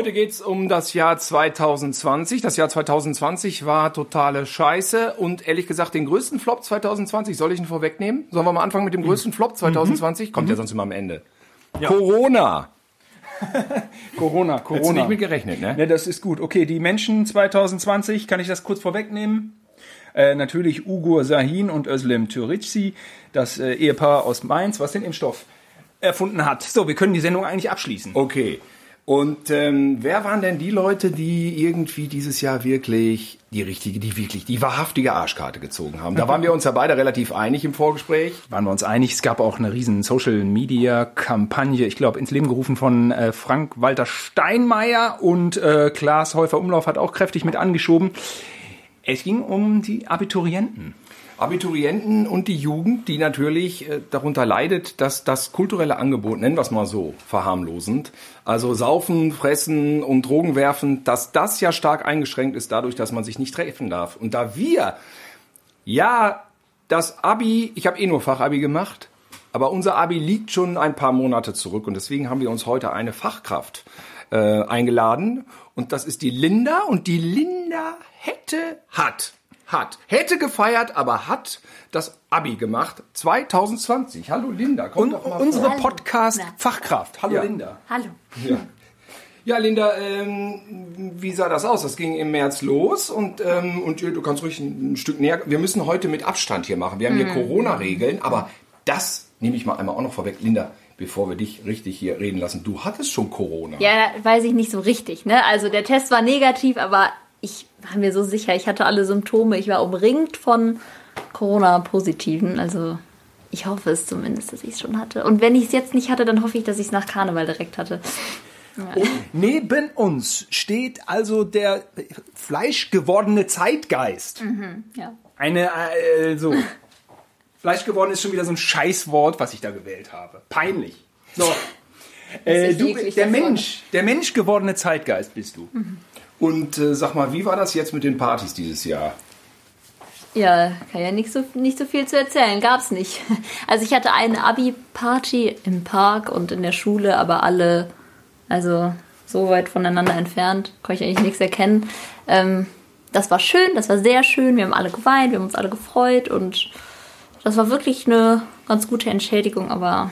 Heute geht's um das Jahr 2020. Das Jahr 2020 war totale Scheiße und ehrlich gesagt den größten Flop 2020, soll ich ihn vorwegnehmen? Sollen wir mal anfangen mit dem größten Flop 2020? Kommt ja sonst immer am Ende. Corona. Corona, Hättest du Corona. nicht mit gerechnet, ne? Ne, das ist gut. Okay, die Menschen 2020, kann ich das kurz vorwegnehmen? Äh, natürlich Ugur Sahin und Özlem Türici, das äh, Ehepaar aus Mainz, was den Impfstoff erfunden hat. So, wir können die Sendung eigentlich abschließen. Okay. Und ähm, wer waren denn die Leute, die irgendwie dieses Jahr wirklich die richtige, die wirklich, die wahrhaftige Arschkarte gezogen haben? Da waren wir uns ja beide relativ einig im Vorgespräch. Waren wir uns einig, es gab auch eine riesen Social-Media-Kampagne, ich glaube, ins Leben gerufen von äh, Frank-Walter Steinmeier und äh, Klaas Häufer-Umlauf hat auch kräftig mit angeschoben. Es ging um die Abiturienten. Abiturienten und die Jugend, die natürlich äh, darunter leidet, dass das kulturelle Angebot, nennen wir es mal so, verharmlosend, also saufen, fressen und Drogen werfen, dass das ja stark eingeschränkt ist dadurch, dass man sich nicht treffen darf. Und da wir, ja, das Abi, ich habe eh nur Fachabi gemacht, aber unser Abi liegt schon ein paar Monate zurück und deswegen haben wir uns heute eine Fachkraft äh, eingeladen. Und das ist die Linda und die Linda hätte, hat, hat, hätte gefeiert, aber hat das Abi gemacht 2020. Hallo Linda, komm Und doch mal unsere. Podcast-Fachkraft. Hallo Ja. Linda. Hallo. Ja. Ja, Linda, ähm, wie sah das aus? Das ging im März los und, ähm, und du kannst ruhig ein Stück näher. Wir müssen heute mit Abstand hier machen. Wir haben hier Corona-Regeln, aber das nehme ich mal einmal auch noch vorweg. Linda, bevor wir dich richtig hier reden lassen, du hattest schon Corona. Ja, weiß ich nicht so richtig, ne? Also der Test war negativ, aber ich war mir so sicher, ich hatte alle Symptome. Ich war umringt von Corona-Positiven. Also ich hoffe es zumindest, dass ich es schon hatte. Und wenn ich es jetzt nicht hatte, dann hoffe ich, dass ich es nach Karneval direkt hatte. Neben uns steht also der fleischgewordene Zeitgeist. Ja. Eine, äh, so. Fleischgeworden ist schon wieder so ein Scheißwort, was ich da gewählt habe. Peinlich. So. Äh, du, der. Mensch, der menschgewordene Zeitgeist bist du. Und äh, sag mal, wie war das jetzt mit den Partys dieses Jahr? Ja, kann ja nicht so, nicht so viel zu erzählen, gab's nicht. Also ich hatte eine Abi-Party im Park und in der Schule, aber alle, also so weit voneinander entfernt, konnte ich eigentlich nichts erkennen. Ähm, das war schön, das war sehr schön, wir haben alle geweint, wir haben uns alle gefreut und das war wirklich eine ganz gute Entschädigung, aber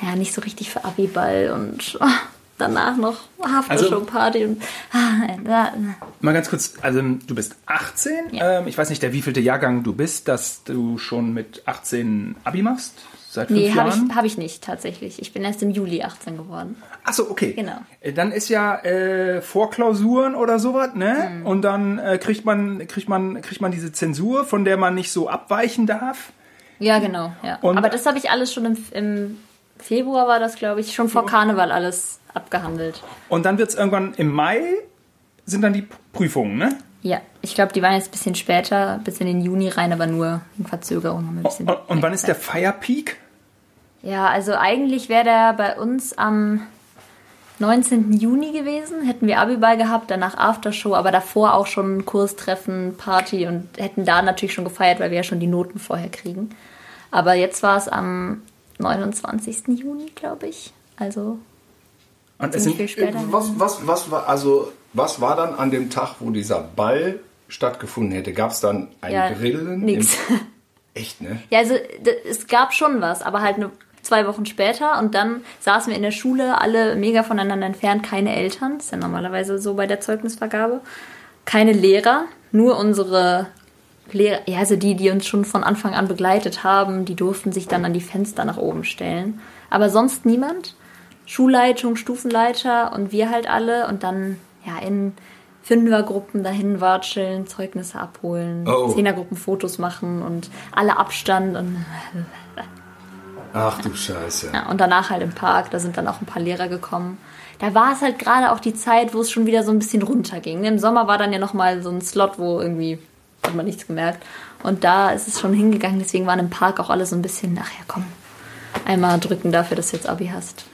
ja, nicht so richtig für Abi-Ball und ah, danach noch Aftershow-Party und ah, Mal ganz kurz, also du bist 18. Ja. Ähm, ich weiß nicht, der wievielte Jahrgang du bist, dass du schon mit 18 Abi machst? Seit fünf Nee, habe ich, hab ich nicht tatsächlich. Ich bin erst im Juli 18 geworden. Achso, okay. Genau. Äh, Dann ist ja äh, Vorklausuren oder sowas, ne? Mhm. Und dann äh, kriegt man kriegt man kriegt man diese Zensur, von der man nicht so abweichen darf. Ja, genau. Ja. Und- Aber das habe ich alles schon im, im Februar, war das, glaube ich, schon vor Karneval alles abgehandelt. Und dann wird's irgendwann im Mai sind dann die Prüfungen, ne? Ja, ich glaube, die waren jetzt ein bisschen später, bis in den Juni rein, aber nur in Verzögerung. Haben wir ein bisschen Und, und wann ist der Zeit. Feierpeak? Ja, also eigentlich wäre der bei uns am 19. Juni gewesen. Hätten wir Abiball gehabt, danach Aftershow, aber davor auch schon Kurstreffen, Party und hätten da natürlich schon gefeiert, weil wir ja schon die Noten vorher kriegen. Aber jetzt war es am 29. Juni, glaube ich. Also Und es sind, später. Was, was, was war also was war dann an dem Tag, wo dieser Ball stattgefunden hätte? Gab es dann ein ja, Grillen? nix. Im- Echt, ne? Ja, also es gab schon was, aber halt nur zwei Wochen später und dann saßen wir in der Schule, alle mega voneinander entfernt, keine Eltern, das ist ja normalerweise so bei der Zeugnisvergabe, keine Lehrer, nur unsere Lehrer, ja, also die, die uns schon von Anfang an begleitet haben, die durften sich dann an die Fenster nach oben stellen, aber sonst niemand. Schulleitung, Stufenleiter und wir halt alle und dann ja in Fünfergruppen dahin watscheln, Zeugnisse abholen, Oh. Zehnergruppen Fotos machen und alle Abstand und, Ach du Scheiße. ja, und danach halt im Park, da sind dann auch ein paar Lehrer gekommen. Da war es halt gerade auch die Zeit, wo es schon wieder so ein bisschen runterging. Im Sommer war dann ja nochmal so ein Slot, wo irgendwie hat man nichts gemerkt. Und da ist es schon hingegangen, deswegen waren im Park auch alle so ein bisschen, ach ja, komm, einmal drücken dafür, dass du jetzt Abi hast.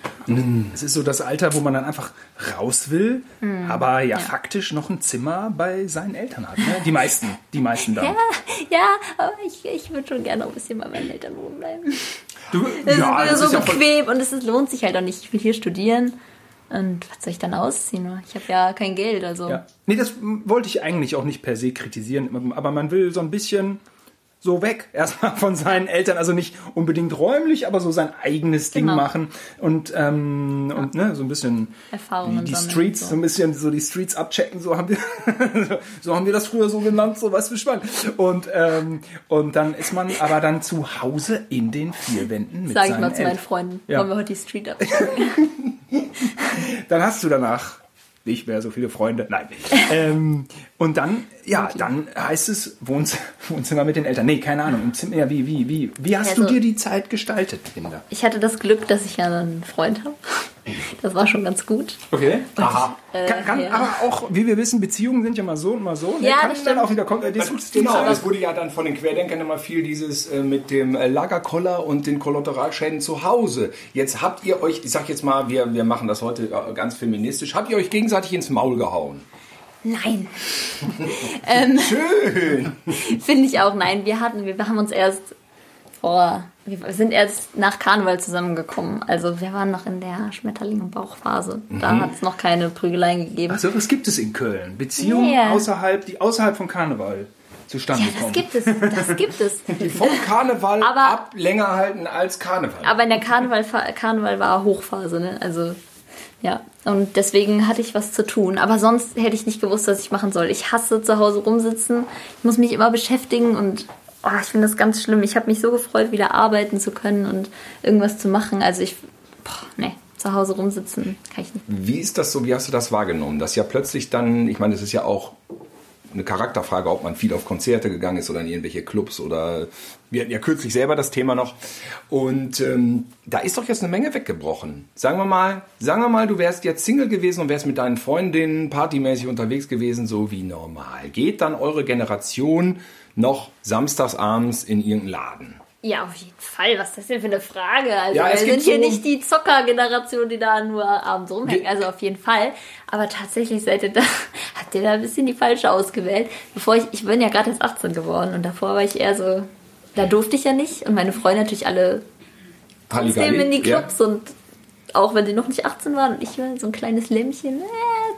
es ist so das Alter, wo man dann einfach raus will, Hm. aber ja, faktisch noch ein Zimmer bei seinen Eltern hat. Ne? Die meisten, die meisten dann. Ja, ja, aber ich, ich würde schon gerne auch ein bisschen bei meinen Eltern wohnen bleiben. Du, Es ja, ist das so ist ja bequem und es ist, lohnt sich halt auch nicht. Ich will hier studieren Und was soll ich dann ausziehen? Ich habe ja kein Geld, also. Ja. Nee, das wollte ich eigentlich auch nicht per se kritisieren, aber man will so ein bisschen so weg erstmal von seinen Eltern, also nicht unbedingt räumlich, aber so sein eigenes Ding Genau. machen und ähm, und ne, so ein bisschen Erfahrungen die, die Streets, so. so. ein bisschen so die Streets abchecken, so haben wir so haben wir das früher so genannt, so du spannend. Und ähm, und dann ist man aber dann zu Hause in den vier Wänden mit Sag ich mal zu meinen. Freunden. Ja. Wollen wir heute die Street ab? Dann hast du danach nicht mehr so viele Freunde. Nein. ähm, und dann, ja, dann heißt es Wohnz Wohnzimmer mit den Eltern. Nee, keine Ahnung. Im Zimmer, ja, wie, wie, wie, wie hast Also- du dir die Zeit gestaltet, Linda? Ich hatte das Glück, dass ich ja einen Freund habe. Das war schon ganz gut. Okay. Aha. Kann, kann ja. aber auch, wie wir wissen, Beziehungen sind ja mal so und mal so. Ne? Ja, kann das dann auch wieder kommen. Äh, das Genau, es wurde ja dann von den Querdenkern immer viel dieses äh, mit dem äh, Lagerkoller und den Kollateralschäden zu Hause. Jetzt habt ihr euch, ich sag jetzt mal, wir, wir machen das heute äh, ganz feministisch, habt ihr euch gegenseitig ins Maul gehauen? Nein, Schön! finde ich auch. Nein, wir hatten, wir haben uns erst vor, wir sind erst nach Karneval zusammengekommen. Also wir waren noch in der Schmetterling- und Bauchphase. Da Mhm. hat es noch keine Prügeleien gegeben. Also, was gibt es in Köln? Beziehungen Ja. außerhalb, die außerhalb von Karneval zustande Ja, das kommen. gibt es, das gibt es. Die vom Karneval Aber- ab länger halten als Karneval. Aber in der Karneval, Karneval war Hochphase, ne? Also, ja. Und deswegen hatte ich was zu tun. Aber sonst hätte ich nicht gewusst, was ich machen soll. Ich hasse zu Hause rumsitzen. Ich muss mich immer beschäftigen und oh, ich finde das ganz schlimm. Ich habe mich so gefreut, wieder arbeiten zu können und irgendwas zu machen. Also ich, boah, nee, zu Hause rumsitzen kann ich nicht. Wie ist das so, wie hast du das wahrgenommen? Dass ja plötzlich dann, ich meine, das ist ja auch eine Charakterfrage, ob man viel auf Konzerte gegangen ist oder in irgendwelche Clubs oder wir hatten ja kürzlich selber das Thema noch. Und ähm, da ist doch jetzt eine Menge weggebrochen. Sagen wir mal, sagen wir mal, du wärst jetzt Single gewesen und wärst mit deinen Freundinnen partymäßig unterwegs gewesen, so wie normal. Geht dann eure Generation noch samstagsabends in irgendeinen Laden? Ja, auf jeden Fall. Was ist das denn für eine Frage? Also, Ja, wir sind hier so- nicht die Zocker-Generation, die da nur abends rumhängt. Also auf jeden Fall. Aber tatsächlich seid ihr da, habt ihr da ein bisschen die falsche ausgewählt. Bevor ich, ich bin ja gerade erst 18 geworden und davor war ich eher so, da durfte ich ja nicht. Und meine Freunde natürlich alle trotzdem in die Ja. Clubs und auch wenn sie noch nicht 18 waren und ich war so ein kleines Lämmchen, äh,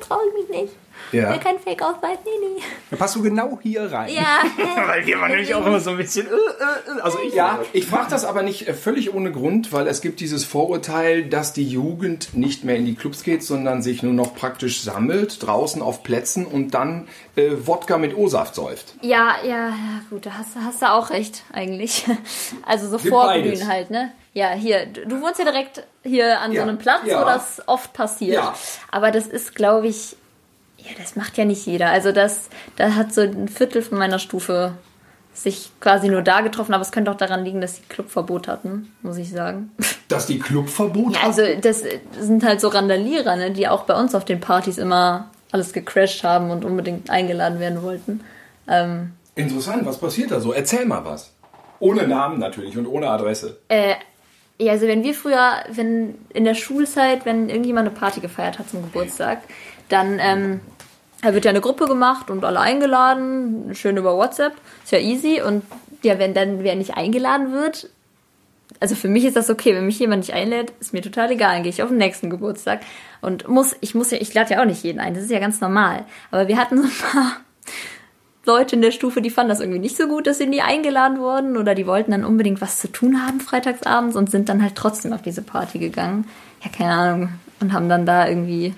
trau ich mich nicht. Ja. Will kein Fake-Ausweis, nee, nee. Da passt du genau hier rein. Ja. Weil wir waren nämlich auch immer so ein bisschen. Äh, äh, äh. Also ich Ja, ich frage das aber nicht äh, völlig ohne Grund, weil es gibt dieses Vorurteil, dass die Jugend nicht mehr in die Clubs geht, sondern sich nur noch praktisch sammelt, draußen auf Plätzen und dann äh, Wodka mit O-Saft säuft. Ja, ja, ja, gut, da hast, du- hast du auch recht, eigentlich. Also so vorglühen halt, ne? Ja, hier, du du wohnst ja direkt hier an Ja, so einem Platz, ja. wo das oft passiert. Ja. Aber das ist, glaube ich, ja, das macht ja nicht jeder. Also das, da hat so ein Viertel von meiner Stufe sich quasi nur da getroffen, aber es könnte auch daran liegen, dass sie Clubverbot hatten, muss ich sagen. Dass die Clubverbot Ja, also das sind halt so Randalierer, ne, die auch bei uns auf den Partys immer alles gecrashed haben und unbedingt eingeladen werden wollten. Ähm, Interessant, was passiert da so? Erzähl mal was. Ohne Namen natürlich und ohne Adresse. Äh, ja, also wenn wir früher, wenn in der Schulzeit, wenn irgendjemand eine Party gefeiert hat zum Geburtstag, dann ähm, da wird ja eine Gruppe gemacht und alle eingeladen, schön über WhatsApp, ist ja easy. Und ja, wenn dann wer nicht eingeladen wird, also für mich ist das okay, wenn mich jemand nicht einlädt, ist mir total egal, dann gehe ich auf den nächsten Geburtstag und muss, ich muss ja, ich lade ja auch nicht jeden ein, das ist ja ganz normal. Aber wir hatten so ein paar Leute in der Stufe, die fanden das irgendwie nicht so gut, dass sie nie eingeladen wurden oder die wollten dann unbedingt was zu tun haben freitagsabends und sind dann halt trotzdem auf diese Party gegangen. Ja, keine Ahnung. Und haben dann da irgendwie,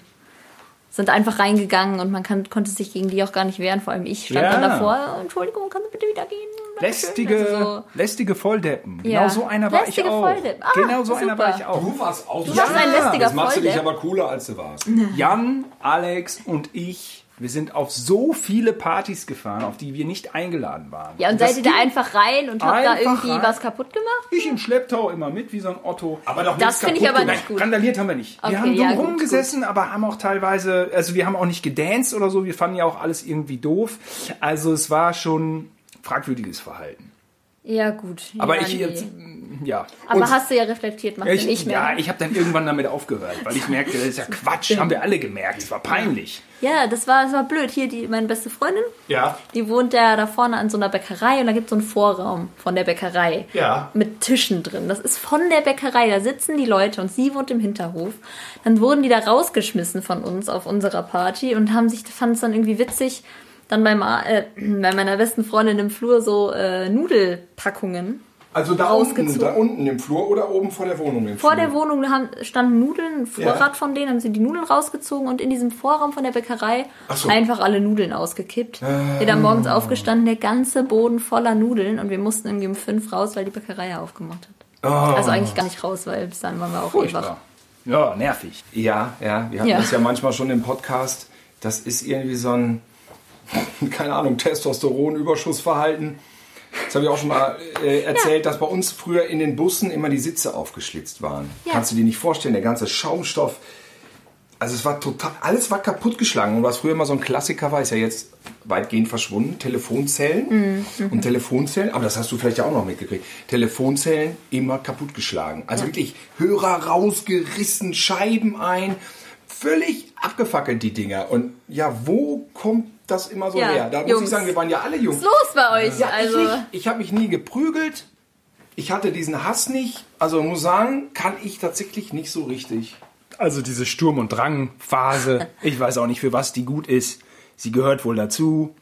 sind einfach reingegangen und man kann, konnte sich gegen die auch gar nicht wehren. Vor allem ich stand Ja. dann davor, Entschuldigung, kannst du bitte wieder gehen? lästige, Also so- lästige Volldeppen. Ja. Genau so einer war Lästige ich auch. Volldeppen. Ah, genau so einer super. war ich auch. Du warst auch Du warst ein lästiger Das machst du dich aber cooler, als du warst. Jan, Alex und ich, wir sind auf so viele Partys gefahren, auf die wir nicht eingeladen waren. Ja, und das seid ihr da einfach rein und habt da irgendwie rein. was kaputt gemacht? Ich im Schlepptau immer mit, wie so ein Otto. Aber doch Das finde ich aber gemacht. nicht gut. Randaliert haben wir nicht. Okay, wir haben ja, dumm gut, rumgesessen, aber haben auch teilweise, also wir haben auch nicht gedanced oder so, wir fanden ja auch alles irgendwie doof. Also es war schon fragwürdiges Verhalten. Ja, gut. Aber ja, ich nee. jetzt, ja. Aber Und- hast du ja reflektiert, machst ich, du nicht mehr. Ja, ich habe dann irgendwann damit aufgehört, weil ich merkte, das ist ja Quatsch, haben wir alle gemerkt, es war peinlich. Ja, das war, das war blöd. Hier, die, meine beste Freundin, Ja. die wohnt ja da vorne an so einer Bäckerei und da gibt es so einen Vorraum von der Bäckerei. Ja. Mit Tischen drin. Das ist von der Bäckerei. Da sitzen die Leute und sie wohnt im Hinterhof. Dann wurden die da rausgeschmissen von uns auf unserer Party und haben sich, fanden es dann irgendwie witzig, dann bei, Ma- äh, bei meiner besten Freundin im Flur so äh, Nudelpackungen. Also da unten, da unten im Flur oder oben vor der Wohnung im Vor Flur? der Wohnung haben, standen Nudeln, ein Vorrat Ja. von denen, haben sie die Nudeln rausgezogen und in diesem Vorraum von der Bäckerei so. einfach alle Nudeln ausgekippt. Wir dann morgens aufgestanden, der ganze Boden voller Nudeln und wir mussten irgendwie um fünf raus, weil die Bäckerei ja aufgemacht hat. Also eigentlich gar nicht raus, weil bis dann waren wir auch eh wach. Furchtbar. Ja, nervig. Ja, ja, wir hatten Ja. das ja manchmal schon im Podcast. Das ist irgendwie so ein, keine Ahnung, Testosteron-Überschussverhalten. Das habe ich auch schon mal äh, erzählt, dass bei uns früher in den Bussen immer die Sitze aufgeschlitzt waren. Ja. Kannst du dir nicht vorstellen, der ganze Schaumstoff. Also es war total, alles war kaputtgeschlagen. Und was früher immer so ein Klassiker war, ist ja jetzt weitgehend verschwunden. Telefonzellen und Telefonzellen, aber das hast du vielleicht ja auch noch mitgekriegt. Telefonzellen immer kaputtgeschlagen. Also wirklich Hörer rausgerissen, Scheiben ein. Völlig abgefackelt die Dinger. Und ja, wo kommt das immer so Ja, her? Da muss Jungs. ich sagen, wir waren ja alle jung. Was ist los bei euch? Ja, also, ich nicht. Ich habe mich nie geprügelt. Ich hatte diesen Hass nicht. Also muss sagen, kann ich tatsächlich nicht so richtig. Also diese Sturm- und Drang-Phase, ich weiß auch nicht, für was die gut ist. Sie gehört wohl dazu.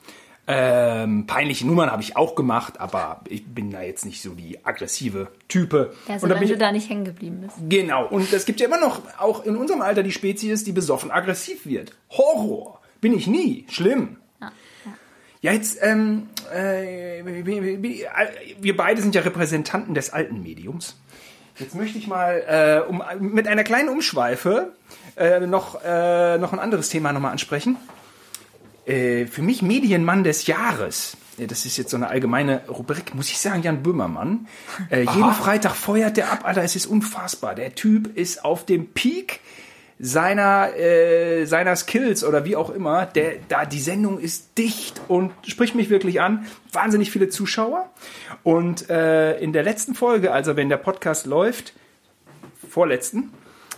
Ähm, peinliche Nummern habe ich auch gemacht, aber ich bin da jetzt nicht so die aggressive Type. ja, und da solange bin du da nicht hängen geblieben bist. genau, und es gibt ja immer noch, auch in unserem Alter, die Spezies, die besoffen aggressiv wird. Horror. Bin ich nie. Schlimm. Ja, jetzt, ähm, äh, wir, wir- beide sind ja Repräsentanten des alten Mediums. Jetzt möchte ich mal äh, um, mit einer kleinen Umschweife äh, noch, äh, noch ein anderes Thema nochmal ansprechen. Äh, für mich Medienmann des Jahres. Ja, Das ist jetzt so eine allgemeine Rubrik, muss ich sagen, Jan Böhmermann. Äh, jeden Freitag feuert der ab, Alter, es ist unfassbar. Der Typ ist auf dem Peak seiner, äh, seiner Skills oder wie auch immer. Der, da, die Sendung ist dicht und spricht mich wirklich an. Wahnsinnig viele Zuschauer. Und äh, in der letzten Folge, also wenn der Podcast läuft, vorletzten,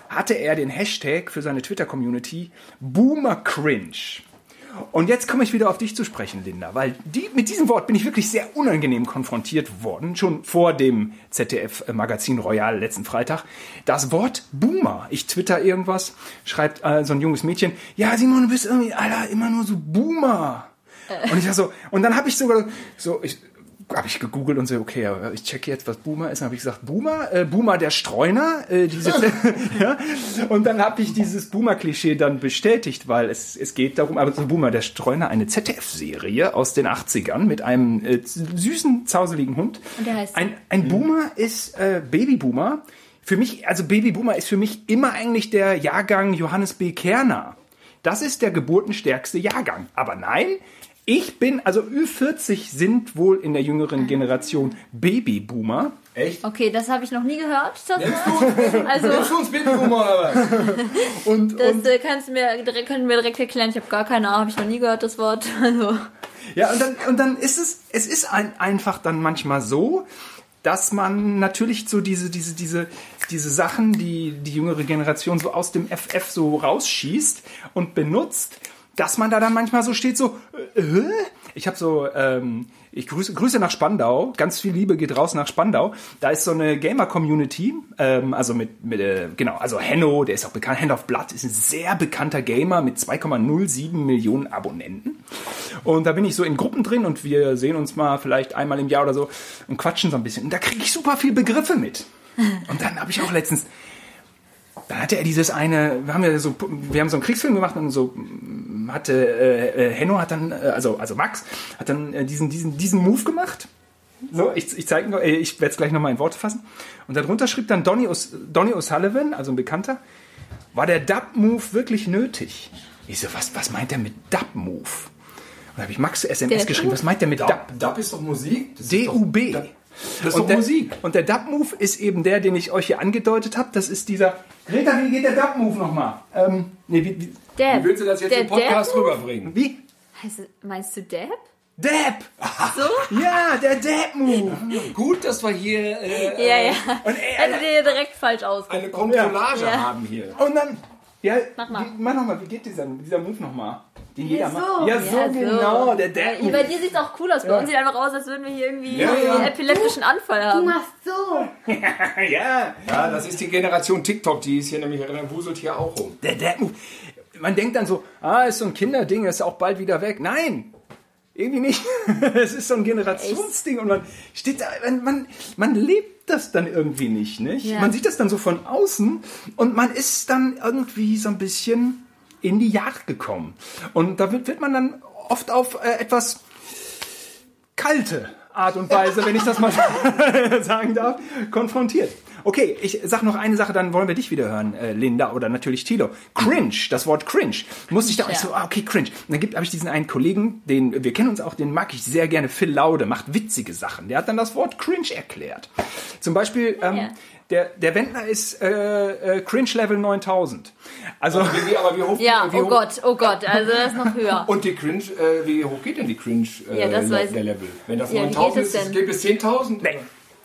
hatte er den Hashtag für seine Twitter-Community Boomer Cringe. Und jetzt komme ich wieder auf dich zu sprechen, Linda, weil die, mit diesem Wort bin ich wirklich sehr unangenehm konfrontiert worden, schon vor dem ZDF-Magazin Royal letzten Freitag. Das Wort Boomer. Ich twitter irgendwas, schreibt äh, so ein junges Mädchen, ja Simon, du bist irgendwie, Alter, immer nur so Boomer. Und ich war so, und dann habe ich sogar so, ich, habe ich gegoogelt und so, okay, ich checke jetzt, was Boomer ist. Dann habe ich gesagt, Boomer, äh, Boomer der Streuner, äh, diese, ja. Und dann habe ich dieses Boomer-Klischee dann bestätigt, weil es, es geht darum, aber so Boomer der Streuner, eine ZDF-Serie aus den 80ern mit einem äh, süßen, zauseligen Hund. Und der heißt? Ein, ein Boomer ist äh, Babyboomer. Für mich, also Babyboomer ist für mich immer eigentlich der Jahrgang Johannes B. Kerner. Das ist der geburtenstärkste Jahrgang. Aber nein, ich bin, also Ü40 sind wohl in der jüngeren Generation Babyboomer. Echt? Okay, das habe ich noch nie gehört. Das, Nennst du, also, nennst du uns Babyboomer oder was? Und, das und äh, kannst du mir, direkt- können wir direkt erklären. Ich habe gar keine Ahnung, habe ich noch nie gehört, das Wort. Also, Ja, und dann, und dann ist es, es ist ein, einfach dann manchmal so, dass man natürlich so diese, diese, diese, diese Sachen, die die jüngere Generation so aus dem FF so rausschießt und benutzt, dass man da dann manchmal so steht, so, äh, ich habe so, ähm, ich grüße, grüße nach Spandau, ganz viel Liebe geht raus nach Spandau. Da ist so eine Gamer-Community, ähm, also mit, mit äh, genau, also Henno, der ist auch bekannt, Hand of Blood ist ein sehr bekannter Gamer mit 2,07 Millionen Abonnenten. Und da bin ich so in Gruppen drin und wir sehen uns mal vielleicht einmal im Jahr oder so und quatschen so ein bisschen. Und da kriege ich super viel Begriffe mit. Und dann habe ich auch letztens, dann hatte er dieses eine, wir haben ja so, wir haben so einen Kriegsfilm gemacht und so hatte äh, äh, Henno hat dann, äh, also also Max hat dann äh, diesen diesen diesen Move gemacht. So, ich, ich zeige, äh, ich werde es gleich nochmal in Worte fassen. Und darunter schrieb dann Donny, O'S- Donny O'Sullivan, also ein Bekannter, war der Dub-Move wirklich nötig? Ich so, was, was meint er mit Dub-Move? Und da habe ich Max SMS Der geschrieben, was meint der mit Dub? Dub, ist doch Musik. D-U-B. Das ist und doch der, Musik. Und der Dub-Move ist eben der, den ich euch hier angedeutet habe. Das ist dieser. Greta, wie geht der Dub-Move nochmal? Ähm, nee, wie, wie, Dab. Wie willst du das jetzt Der im Podcast Dab? rüberbringen? wie? Heißt, es- meinst du Dab? Depp! So? Ja, der Depp-Move! Gut, dass wir hier äh, Ja, ja. Und ey, Hättet ihr direkt falsch aus. eine Kontrollage Ja. haben hier. Und dann, ja, Mach mal. wie- mach nochmal, wie geht dieser, dieser Move nochmal? Den jeder Ja, macht. so. Ja, so Ja, so. genau, der Ja, Depp. bei dir sieht es auch cool aus. Bei uns sieht einfach aus, als würden wir hier irgendwie Ja, ja. einen epileptischen Anfall haben. machst so. ja, Ja, das ist die Generation TikTok, die ist hier nämlich, wuselt hier auch rum. der Depp-Move. Man denkt dann so, ah, ist so ein Kinderding, ist auch bald wieder weg. Nein! Irgendwie nicht. Es ist so ein Generationsding und man steht da, man, man, lebt das dann irgendwie nicht, nicht? Ja. Man sieht das dann so von außen und man ist dann irgendwie so ein bisschen in die Jagd gekommen. Und da wird, wird man dann oft auf äh, etwas kalte Art und Weise, wenn ich das mal sagen darf, konfrontiert. Okay, ich sag noch eine Sache, dann wollen wir dich wieder hören, äh, Linda oder natürlich Tilo. Cringe, das Wort cringe. Musste ich da auch Ja. so, ah, okay, cringe. Und dann gibt habe ich diesen einen Kollegen, den wir kennen uns auch, den mag ich sehr gerne, Phil Laude, macht witzige Sachen. Der hat dann das Wort cringe erklärt. Zum Beispiel ähm, Ja. der der Wendler ist äh, äh, cringe Level 9000. Also Wie, aber wie hoch, Ja, wie oh hoch, Gott, oh Gott, also das ist noch höher. Und die Cringe, äh, wie hoch geht denn die Cringe äh, Ja, das Le- weiß- der Level? Wenn das Ja, wie 9000 geht ist, es geht bis 10.000? nee.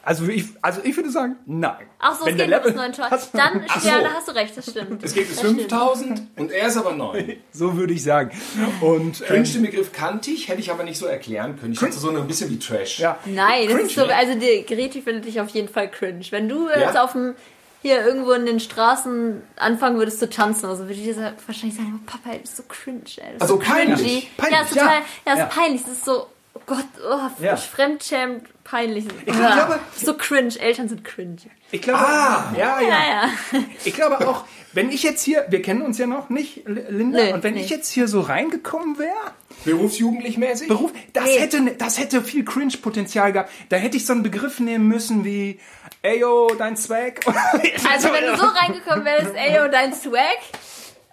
Also ich, also ich würde sagen, nein. Ach so, Wenn es der geht nur bis Level- 9000. Dann, so. ja, da hast du recht, das stimmt. Es geht bis Das stimmt. 5000 und er ist aber 9. So würde ich sagen. Und Cringe, ähm, den Begriff kannte ich, hätte ich aber nicht so erklären können. Ich hatte so ein bisschen wie Trash. ja. Nein, das Cringe, ist so, also die Greti findet dich auf jeden Fall cringe. Wenn du Ja? jetzt auf dem hier irgendwo in den Straßen anfangen würdest zu tanzen, also würde ich dir wahrscheinlich sagen, oh, Papa, das ist so cringe, ey. Das Also so peinlich. Peinlich, ja, ist total, ja. ja, ist Ja. peinlich. Das ist so, oh Gott, oh, Ja. fremdschämend, peinlich. Ich glaube- so cringe. Eltern sind cringe. Ich glaube, Ah! ja, ja, Ja, ja. Ich glaube auch, wenn ich jetzt hier, wir kennen uns ja noch nicht, Linda, Nö, und wenn nee. ich jetzt hier so reingekommen wäre, Berufsjugendlich mäßig? Beruf, das Nee. hätte, das hätte viel Cringe-Potenzial gehabt. Da hätte ich so einen Begriff nehmen müssen wie, ey yo, dein Swag. Also wenn du so reingekommen wärst, ey, und dein Swag,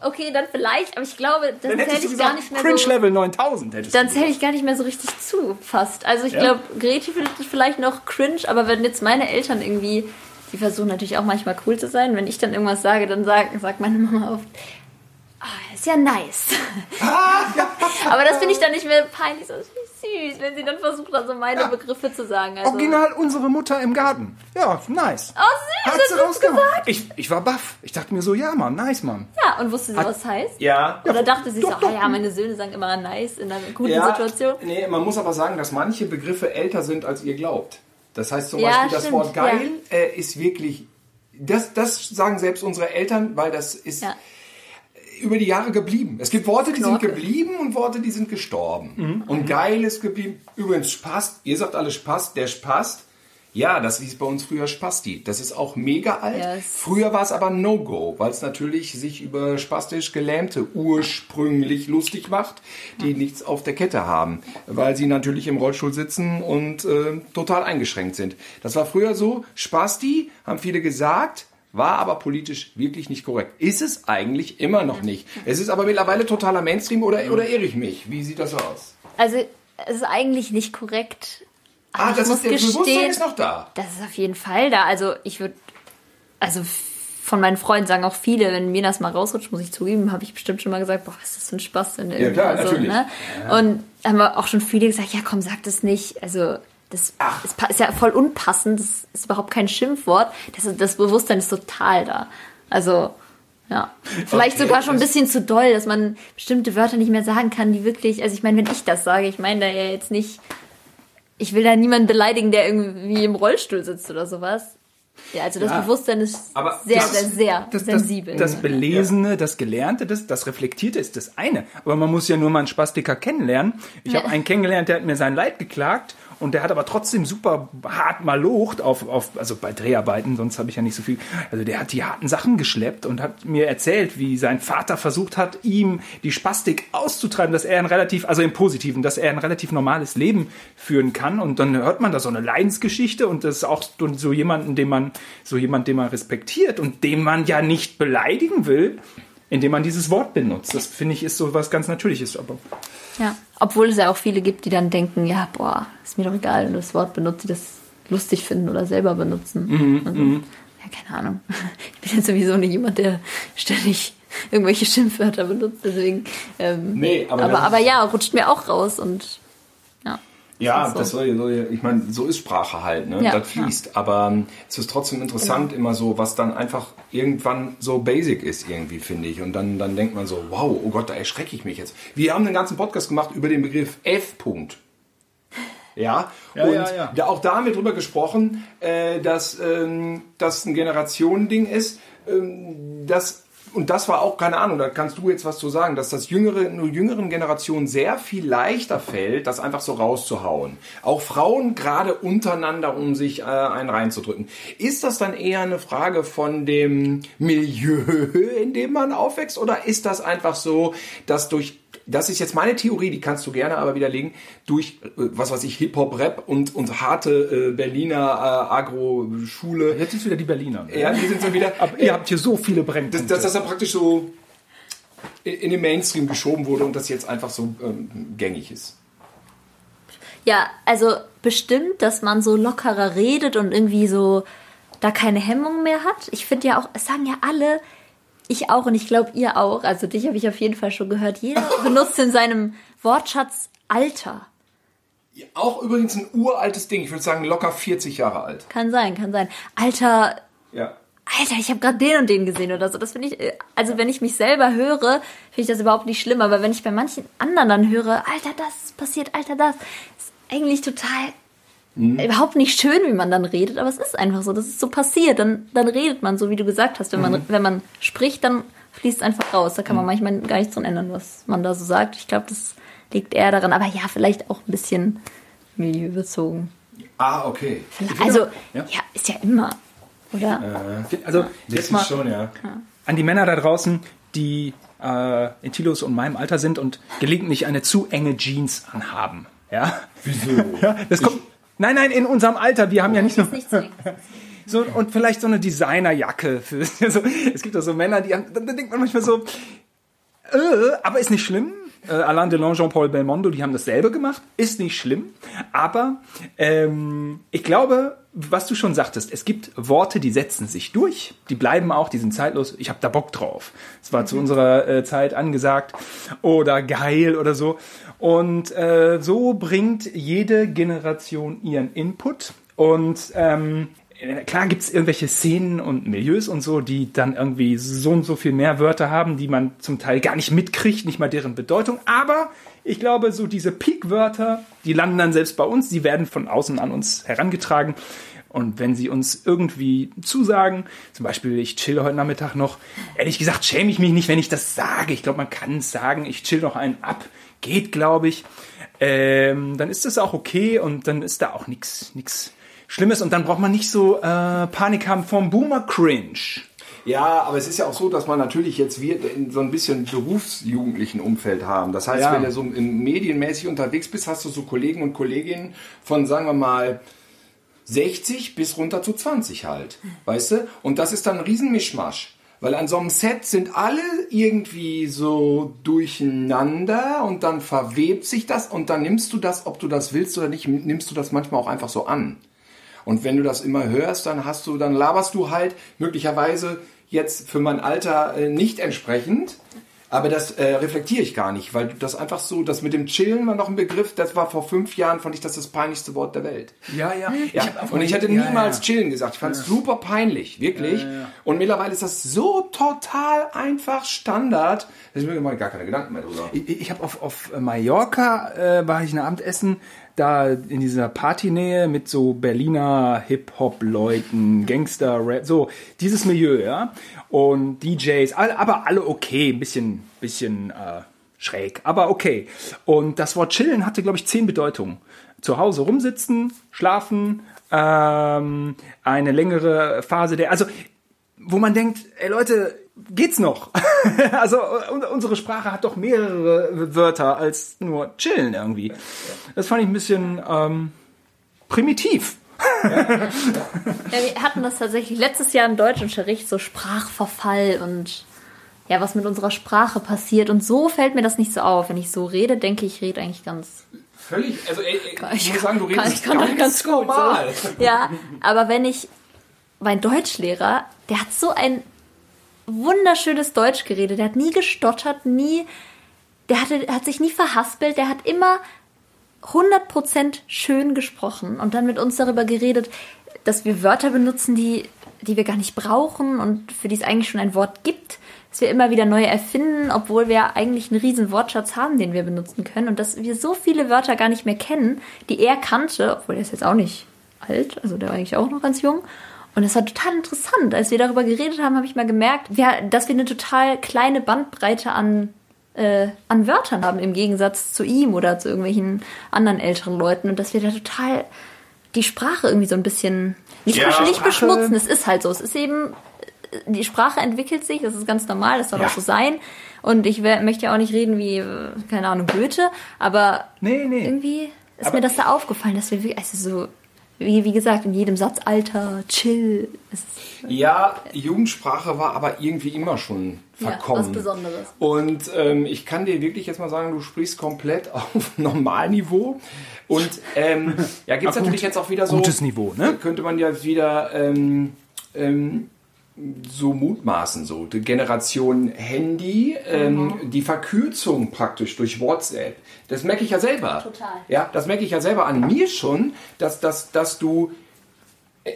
okay, dann vielleicht, aber ich glaube, das dann hätte du ich gar nicht mehr Cringe so... Level 9000 hättest Dann zähle ich gar nicht mehr so richtig zu, fast. Also ich Ja? glaube, Greti findet es vielleicht noch cringe, aber wenn jetzt meine Eltern irgendwie, die versuchen natürlich auch manchmal cool zu sein, wenn ich dann irgendwas sage, dann sagt, sagt meine Mama oft, ah, ist ja nice. aber das finde ich dann nicht mehr peinlich, so das finde ich süß, wenn sie dann versucht, also meine Begriffe zu sagen. Also, Original unsere Mutter im Garten. Ja, nice. Oh, süß, Hat hast sie du das rausgehauen. gesagt? Ich, ich war baff. Ich dachte mir so, ja, Mann, nice, Mann. Ja, und wusste sie, was das heißt? Ja. Oder dachte sie doch, so, doch. ah ja, meine Söhne sagen immer nice in einer guten ja. Situation? Nee, man muss aber sagen, dass manche Begriffe älter sind, als ihr glaubt. Das heißt zum Ja, Beispiel, das stimmt, Wort geil äh, ist wirklich, das, das sagen selbst unsere Eltern, weil das ist Ja. Über die Jahre geblieben. Es gibt Worte, die Knorke. sind geblieben und Worte, die sind gestorben. Und geil ist geblieben. Übrigens, Spast, ihr sagt alle Spast, der Spast. Ja, das hieß bei uns früher Spasti. Das ist auch mega alt. Ja, es- Früher war es aber No-Go, weil es natürlich sich über spastisch Gelähmte ursprünglich lustig macht, die nichts auf der Kette haben, weil sie natürlich im Rollstuhl sitzen und äh, total eingeschränkt sind. Das war früher so. Spasti, haben viele gesagt, war aber politisch wirklich nicht korrekt. Ist es eigentlich immer noch nicht. Es ist aber mittlerweile totaler Mainstream oder, oder irre ich mich? Wie sieht das aus? Also, es ist eigentlich nicht korrekt. Aber Ah, das muss ist, der Bewusstsein gestehen, ist noch da. Das ist auf jeden Fall da. Also ich würde, also von meinen Freunden sagen auch viele, wenn mir das mal rausrutscht, muss ich zugeben, habe ich bestimmt schon mal gesagt, boah, was ist das für ein Spaß denn irgendwie klar, so, natürlich. ne? Und haben wir auch schon viele gesagt, ja komm, sag das nicht. Also das ist, ist ja voll unpassend, das ist überhaupt kein Schimpfwort. Das, das Bewusstsein ist total da. Also ja, vielleicht Okay, sogar schon ein das- bisschen zu doll, dass man bestimmte Wörter nicht mehr sagen kann, die wirklich, also ich meine, wenn ich das sage, ich meine da ja jetzt nicht, ich will da niemanden beleidigen, der irgendwie im Rollstuhl sitzt oder sowas. Ja, also das Ja, Bewusstsein ist sehr, das- sehr, sehr Das, das, sensibel. das Belesene, das Gelernte, das, das Reflektierte ist das eine. Aber man muss ja nur mal einen Spastiker kennenlernen. Ich Ja. habe einen kennengelernt, der hat mir sein Leid geklagt und der hat aber trotzdem super hart malocht auf, auf also bei Dreharbeiten, sonst habe ich ja nicht so viel. Also der hat die harten Sachen geschleppt und hat mir erzählt, wie sein Vater versucht hat, ihm die Spastik auszutreiben, dass er ein relativ, also im Positiven, dass er ein relativ normales Leben führen kann. Und dann hört man da so eine Leidensgeschichte und das ist auch so jemanden, den man, so jemand, den man respektiert und den man ja nicht beleidigen will, indem man dieses Wort benutzt. Das finde ich ist so was ganz Natürliches. Aber ja. Obwohl es ja auch viele gibt, die dann denken, ja, boah, ist mir doch egal, wenn du das Wort benutzt, die das lustig finden oder selber benutzen. Mhm, also, ja, keine Ahnung. Ich bin jetzt sowieso nicht jemand, der ständig irgendwelche Schimpfwörter benutzt, deswegen. Ähm, Nee, aber aber, aber, ja, rutscht mir auch raus und Ja. Ja, so. das soll, soll ich meine, so ist Sprache halt, ne? Ja, das fließt. Aber ähm, es ist trotzdem interessant Genau. immer so, was dann einfach irgendwann so basic ist irgendwie, finde ich. Und dann, dann denkt man so, wow, oh Gott, da erschrecke ich mich jetzt. Wir haben einen ganzen Podcast gemacht über den Begriff F-Punkt. Ja, Ja, und ja, ja. Auch da haben wir drüber gesprochen, äh, dass ähm, das ein Generationending ist. Ähm, das, und das war auch, keine Ahnung, da kannst du jetzt was zu sagen, dass das jüngere, nur jüngeren Generationen sehr viel leichter fällt, das einfach so rauszuhauen. Auch Frauen gerade untereinander, um sich äh, einen reinzudrücken. Ist das dann eher eine Frage von dem Milieu, in dem man aufwächst, oder ist das einfach so, dass durch das ist jetzt meine Theorie, die kannst du gerne aber widerlegen, durch, äh, was weiß ich, Hip-Hop, Rap und, und harte äh, Berliner äh, Agro-Schule. Jetzt sind wieder die Berliner. Ja, die sind so wieder. Aber ihr habt hier so viele Brennpunkte. dass das dann praktisch so in den Mainstream geschoben wurde und das jetzt einfach so ähm, gängig ist. Ja, also bestimmt, dass man so lockerer redet und irgendwie so da keine Hemmung mehr hat. Ich finde ja auch, es sagen ja alle, ich auch und ich glaube ihr auch, also dich habe ich auf jeden Fall schon gehört, jeder benutzt in seinem Wortschatz Alter. Auch übrigens ein uraltes Ding, ich würde sagen locker 40 Jahre alt. Kann sein, kann sein. Alter, Ja. Alter, ich habe gerade den und den gesehen oder so. Das finde ich, äh, also wenn ich mich selber höre, finde ich das überhaupt nicht schlimm. Aber wenn ich bei manchen anderen dann höre, Alter, das passiert, Alter, das, ist eigentlich total überhaupt nicht schön, wie man dann redet. Aber es ist einfach so, das ist so passiert. Dann, dann redet man so, wie du gesagt hast. Wenn man, wenn man spricht, dann fließt einfach raus. Da kann man manchmal gar nichts dran ändern, was man da so sagt. Ich glaube, das liegt eher daran. Aber ja, vielleicht auch ein bisschen milieubezogen. Ah, okay. Also, ja. ja, ist ja immer, oder? Also jetzt mal schon, ja. an die Männer da draußen, die äh, in Tilos und meinem Alter sind und gelegentlich eine zu enge Jeans anhaben. Ja? Wieso? Ja, das kommt. Nein, nein, in unserem Alter. Wir haben ja nicht nur. Nicht zwingend. So, und vielleicht so eine Designerjacke. Für, so, es gibt auch so Männer, die haben, da, da denkt man manchmal so, äh, aber ist nicht schlimm. Äh, Alain Delon, Jean-Paul Belmondo, die haben dasselbe gemacht. Ist nicht schlimm. Aber ähm, ich glaube, was du schon sagtest, es gibt Worte, die setzen sich durch. Die bleiben auch, die sind zeitlos. Ich habe da Bock drauf. Das war zu unserer äh, Zeit angesagt. Oder geil oder so. Und äh, so bringt jede Generation ihren Input. Und ähm, klar gibt's irgendwelche Szenen und Milieus und so, die dann irgendwie so und so viel mehr Wörter haben, die man zum Teil gar nicht mitkriegt, nicht mal deren Bedeutung. Aber ich glaube, so diese Peak-Wörter, die landen dann selbst bei uns, die werden von außen an uns herangetragen. Und wenn sie uns irgendwie zusagen, zum Beispiel, ich chill heute Nachmittag noch, ehrlich gesagt, schäme ich mich nicht, wenn ich das sage. Ich glaube, man kann es sagen, ich chill noch einen ab. Geht, glaube ich. Ähm, dann ist das auch okay und dann ist da auch nichts nix Schlimmes und dann braucht man nicht so äh, Panik haben vom Boomer-Cringe. Ja, aber es ist ja auch so, dass man natürlich jetzt wir in so ein bisschen berufsjugendlichen Umfeld haben. Das heißt, Ja. wenn du so im medienmäßig unterwegs bist, hast du so Kollegen und Kolleginnen von, sagen wir mal, 60 bis runter zu 20 halt. Weißt du? Und das ist dann ein Riesenmischmasch. Weil an so einem Set sind alle irgendwie so durcheinander und dann verwebt sich das und dann nimmst du das, ob du das willst oder nicht, nimmst du das manchmal auch einfach so an. Und wenn du das immer hörst, dann hast du, dann laberst du halt möglicherweise jetzt für mein Alter äh, nicht entsprechend. Aber das äh, reflektiere ich gar nicht, weil das einfach so, das mit dem Chillen war noch ein Begriff, das war vor fünf Jahren, fand ich das das peinlichste Wort der Welt. Ja, ja. Ja, und ich hätte niemals chillen gesagt. Ich fand es super peinlich, wirklich. Und mittlerweile ist das so total einfach Standard, dass ich mir gar keine Gedanken mehr drüber. Ich, ich habe auf, auf Mallorca, äh, war ich ein Abendessen, da in dieser Partynähe mit so Berliner Hip-Hop-Leuten, Gangster-Rap, so dieses Milieu, ja. Und DJs, aber alle okay, ein bisschen, bisschen äh, schräg, aber okay. Und das Wort chillen hatte, glaube ich, zehn Bedeutungen. Zu Hause rumsitzen, schlafen, ähm, eine längere Phase der, also wo man denkt, ey Leute, geht's noch? also un- unsere Sprache hat doch mehrere Wörter als nur chillen irgendwie. Das fand ich ein bisschen ähm, primitiv. Ja, wir hatten das tatsächlich letztes Jahr im Deutschunterricht, so Sprachverfall und ja, was mit unserer Sprache passiert. Und so fällt mir das nicht so auf. Wenn ich so rede, denke ich, ich rede eigentlich ganz. Völlig, also ey, ey, ich, Ich muss sagen, du kann- redest kann das ganz, ganz gut, so. normal. Ja, aber wenn ich. Mein Deutschlehrer, der hat so ein wunderschönes Deutsch geredet. Der hat nie gestottert, nie. Der hatte, hat sich nie verhaspelt. Der hat immer 100% schön gesprochen und dann mit uns darüber geredet, dass wir Wörter benutzen, die, die wir gar nicht brauchen und für die es eigentlich schon ein Wort gibt, dass wir immer wieder neue erfinden, obwohl wir eigentlich einen riesen Wortschatz haben, den wir benutzen können und dass wir so viele Wörter gar nicht mehr kennen, die er kannte, obwohl er ist jetzt auch nicht alt, also der war eigentlich auch noch ganz jung. Und das war total interessant. Als wir darüber geredet haben, habe ich mal gemerkt, dass wir eine total kleine Bandbreite an äh, an Wörtern haben im Gegensatz zu ihm oder zu irgendwelchen anderen älteren Leuten und dass wir da total die Sprache irgendwie so ein bisschen nicht, ja, nicht beschmutzen. Es ist halt so. Es ist eben die Sprache entwickelt sich. Das ist ganz normal. Das soll ja. auch so sein. Und ich möchte ja auch nicht reden wie keine Ahnung Goethe, aber nee, nee. irgendwie ist aber mir das da aufgefallen, dass wir also so wie, wie gesagt, in jedem Satz Alter, chill. ja, Jugendsprache war aber irgendwie immer schon verkommen. Ja, was Besonderes. Und ähm, ich kann dir wirklich jetzt mal sagen, du sprichst komplett auf Normalniveau. Und ähm, ja, gibt es natürlich jetzt auch wieder so. Gutes Niveau, ne? Könnte man ja wieder ähm, ähm, so mutmaßen, so die Generation Handy, ähm, mhm. die Verkürzung praktisch durch WhatsApp. Das merke ich ja selber. Total. Ja, das merke ich ja selber an mir schon, dass, dass, dass du. Äh,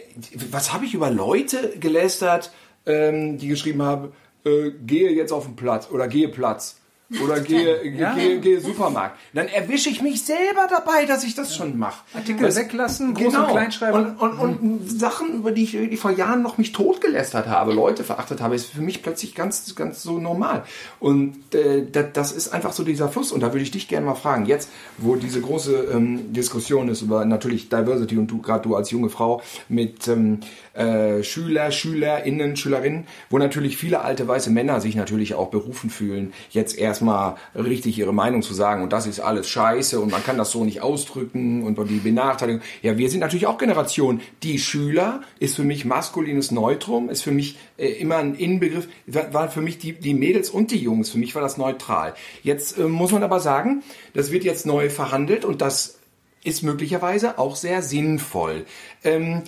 was habe ich über Leute gelästert, ähm, die geschrieben haben, äh, gehe jetzt auf den Platz oder gehe Platz oder gehe, ja. gehe, gehe Supermarkt. Dann erwische ich mich selber dabei, dass ich das schon mache. Artikel das, weglassen, Groß- genau. und Kleinschreiben. Und, und, und Sachen, über die ich die vor Jahren noch mich totgelästert habe, Leute verachtet habe, ist für mich plötzlich ganz, ganz so normal. Und äh, das ist einfach so dieser Fluss. Und da würde ich dich gerne mal fragen, jetzt, wo diese große ähm, Diskussion ist über natürlich Diversity und du, gerade du als junge Frau mit ähm, äh, Schüler, Schülerinnen, Schülerinnen, wo natürlich viele alte weiße Männer sich natürlich auch berufen fühlen, jetzt erst erstmal richtig ihre Meinung zu sagen und das ist alles scheiße und man kann das so nicht ausdrücken und die Benachteiligung. Ja, wir sind natürlich auch Generation. Die Schüler ist für mich maskulines Neutrum, ist für mich äh, immer ein Inbegriff, war für mich die, die Mädels und die Jungs, für mich war das neutral. Jetzt äh, muss man aber sagen, das wird jetzt neu verhandelt und das ist möglicherweise auch sehr sinnvoll. Ähm,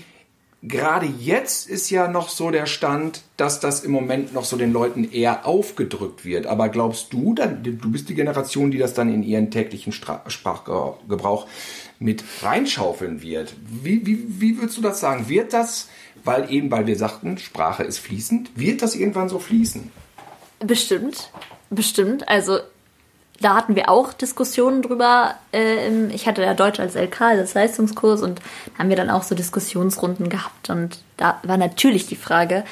Gerade jetzt ist ja noch so der Stand, dass das im Moment noch so den Leuten eher aufgedrückt wird. Aber glaubst du, dann, du bist die Generation, die das dann in ihren täglichen Sprachgebrauch mit reinschaufeln wird. Wie, wie, wie würdest du das sagen? Wird das, weil eben, weil wir sagten, Sprache ist fließend, wird das irgendwann so fließen? Bestimmt, bestimmt. Also da hatten wir auch Diskussionen drüber. Äh, ich hatte ja Deutsch als LK, als Leistungskurs, und haben wir dann auch so Diskussionsrunden gehabt. Und da war natürlich die Frage,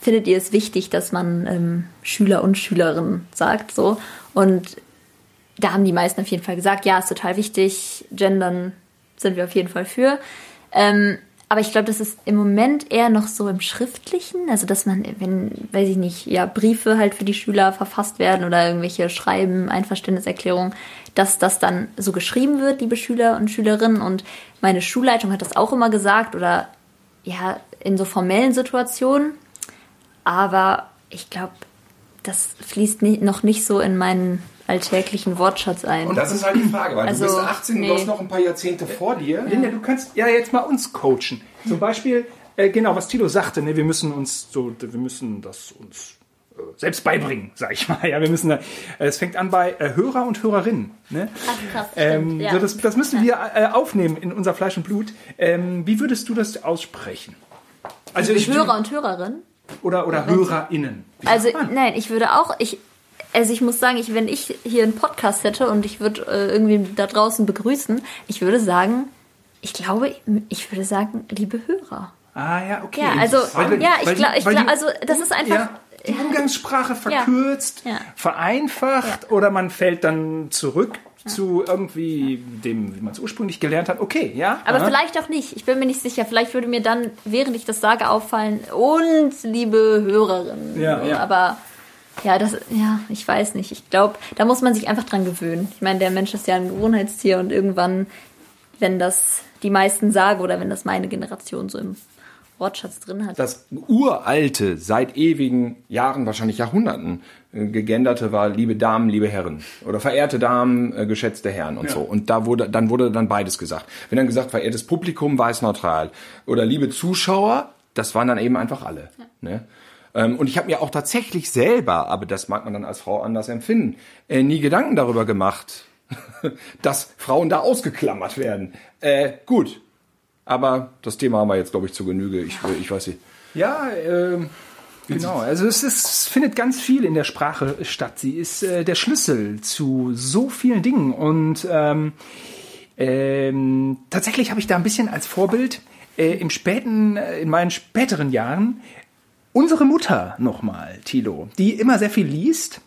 findet ihr es wichtig, dass man ähm, Schüler und Schülerinnen sagt? So. Und da haben die meisten auf jeden Fall gesagt, ja, ist total wichtig, gendern sind wir auf jeden Fall für. Ähm, aber ich glaube, das ist im Moment eher noch so im Schriftlichen, also dass man, wenn, weiß ich nicht, ja, Briefe halt für die Schüler verfasst werden oder irgendwelche Schreiben, Einverständniserklärungen, dass das dann so geschrieben wird, liebe Schüler und Schülerinnen. Und meine Schulleitung hat das auch immer gesagt oder ja, in so formellen Situationen. Aber ich glaube, das fließt noch nicht so in meinen alltäglichen Wortschatz ein. Und das ist halt die Frage, weil also, du bist 18, nee. du hast noch ein paar Jahrzehnte vor dir. Linda, du kannst ja jetzt mal uns coachen. Zum Beispiel, äh, genau, was Tilo sagte, ne, wir müssen uns so, wir müssen das uns äh, selbst beibringen, sag ich mal. Ja, wir müssen da, äh, es fängt an bei äh, Hörer und Hörerinnen. Ne? Ach, krass, ähm, ja. so das, das müssen wir äh, aufnehmen in unser Fleisch und Blut. Ähm, wie würdest du das aussprechen? Also ich, Hörer und Hörerinnen? Oder, oder HörerInnen. Also, nein, ich würde auch, ich, also ich muss sagen, ich, wenn ich hier einen Podcast hätte und ich würde äh, irgendwie da draußen begrüßen, ich würde sagen, ich glaube, ich würde sagen, liebe Hörer. Ah ja, okay. Ja, also weil, ja, ich glaube, glaub, also das ist einfach ja, die Umgangssprache verkürzt, ja. vereinfacht oder man fällt dann zurück zu irgendwie dem, wie man es ursprünglich gelernt hat. Okay, ja. Aber aha. vielleicht auch nicht. Ich bin mir nicht sicher. Vielleicht würde mir dann, während ich das sage, auffallen, und liebe Hörerinnen. Ja, ja. Aber ja, das, ja, ich weiß nicht. Ich glaube, da muss man sich einfach dran gewöhnen. Ich meine, der Mensch ist ja ein Gewohnheitstier und irgendwann, wenn das die meisten sagen oder wenn das meine Generation so im Wortschatz drin hat. Das uralte, seit ewigen Jahren, wahrscheinlich Jahrhunderten, äh, gegenderte war liebe Damen, liebe Herren oder verehrte Damen, äh, geschätzte Herren und ja. so. Und da wurde, dann wurde dann beides gesagt. Wenn dann gesagt, verehrtes Publikum, weiß neutral oder liebe Zuschauer, das waren dann eben einfach alle. Ja. Ne? Ähm, und ich habe mir auch tatsächlich selber, aber das mag man dann als Frau anders empfinden, äh, nie Gedanken darüber gemacht, dass Frauen da ausgeklammert werden. Äh, gut. Aber das Thema haben wir jetzt, glaube ich, zu Genüge. Ich, äh, ich weiß nicht. Ja, ähm, genau. Also es, ist, es findet ganz viel in der Sprache statt. Sie ist äh, der Schlüssel zu so vielen Dingen. Und ähm, ähm, tatsächlich habe ich da ein bisschen als Vorbild äh, im späten, äh, in meinen späteren Jahren unsere Mutter nochmal, Tilo, die immer sehr viel liest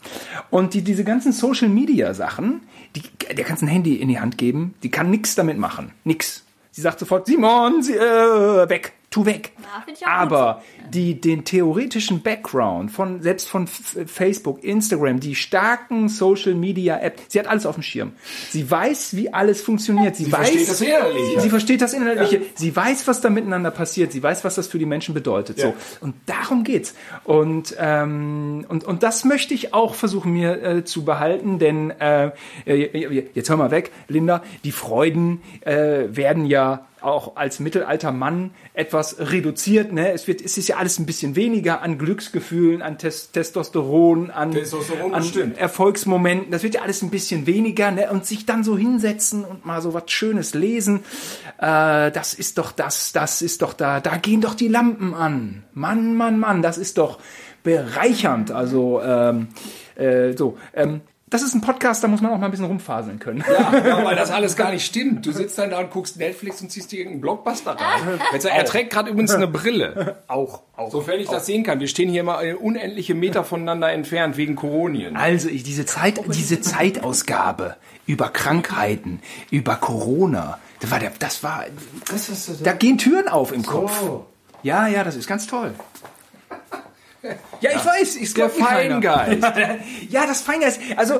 und die diese ganzen Social Media Sachen, die, der kannst ein Handy in die Hand geben, die kann nichts damit machen. Nix. Sie sagt sofort, Simon, sie, äh, weg tu weg. Ja, Aber die, den theoretischen Background von, selbst von Facebook, Instagram, die starken Social Media App, sie hat alles auf dem Schirm. Sie weiß, wie alles funktioniert. Sie, sie weiß, versteht das Inhaltliche. Sie versteht das Inhaltliche. Ja. Sie weiß, was da miteinander passiert. Sie weiß, was das für die Menschen bedeutet. Ja. So. Und darum geht's. Und, ähm, und, und das möchte ich auch versuchen, mir äh, zu behalten, denn, äh, äh jetzt hör mal weg, Linda, die Freuden äh, werden ja auch als mittelalter Mann etwas reduziert. Ne? Es, wird, es ist ja alles ein bisschen weniger an Glücksgefühlen, an Tes Testosteron, an, Testosteron an Erfolgsmomenten. Das wird ja alles ein bisschen weniger. Ne? Und sich dann so hinsetzen und mal so was Schönes lesen, äh, das ist doch das, das ist doch da, da gehen doch die Lampen an. Mann, Mann, Mann, das ist doch bereichernd. Also ähm, äh, so. Ähm, das ist ein Podcast, da muss man auch mal ein bisschen rumfaseln können. Ja, ja, weil das alles gar nicht stimmt. Du sitzt dann da und guckst Netflix und ziehst dir irgendeinen Blockbuster rein. Jetzt, er trägt gerade übrigens eine Brille. Auch, auch. Sofern ich auch. das sehen kann. Wir stehen hier mal unendliche Meter voneinander entfernt wegen Koronien. Also, ich, diese Zeit, diese Zeitausgabe über Krankheiten, über Corona, das war der, das war, das, da gehen Türen auf im Kopf. Ja, ja, das ist ganz toll. Ja, ich weiß, ich der Feingeist. ja, das Feingeist. Also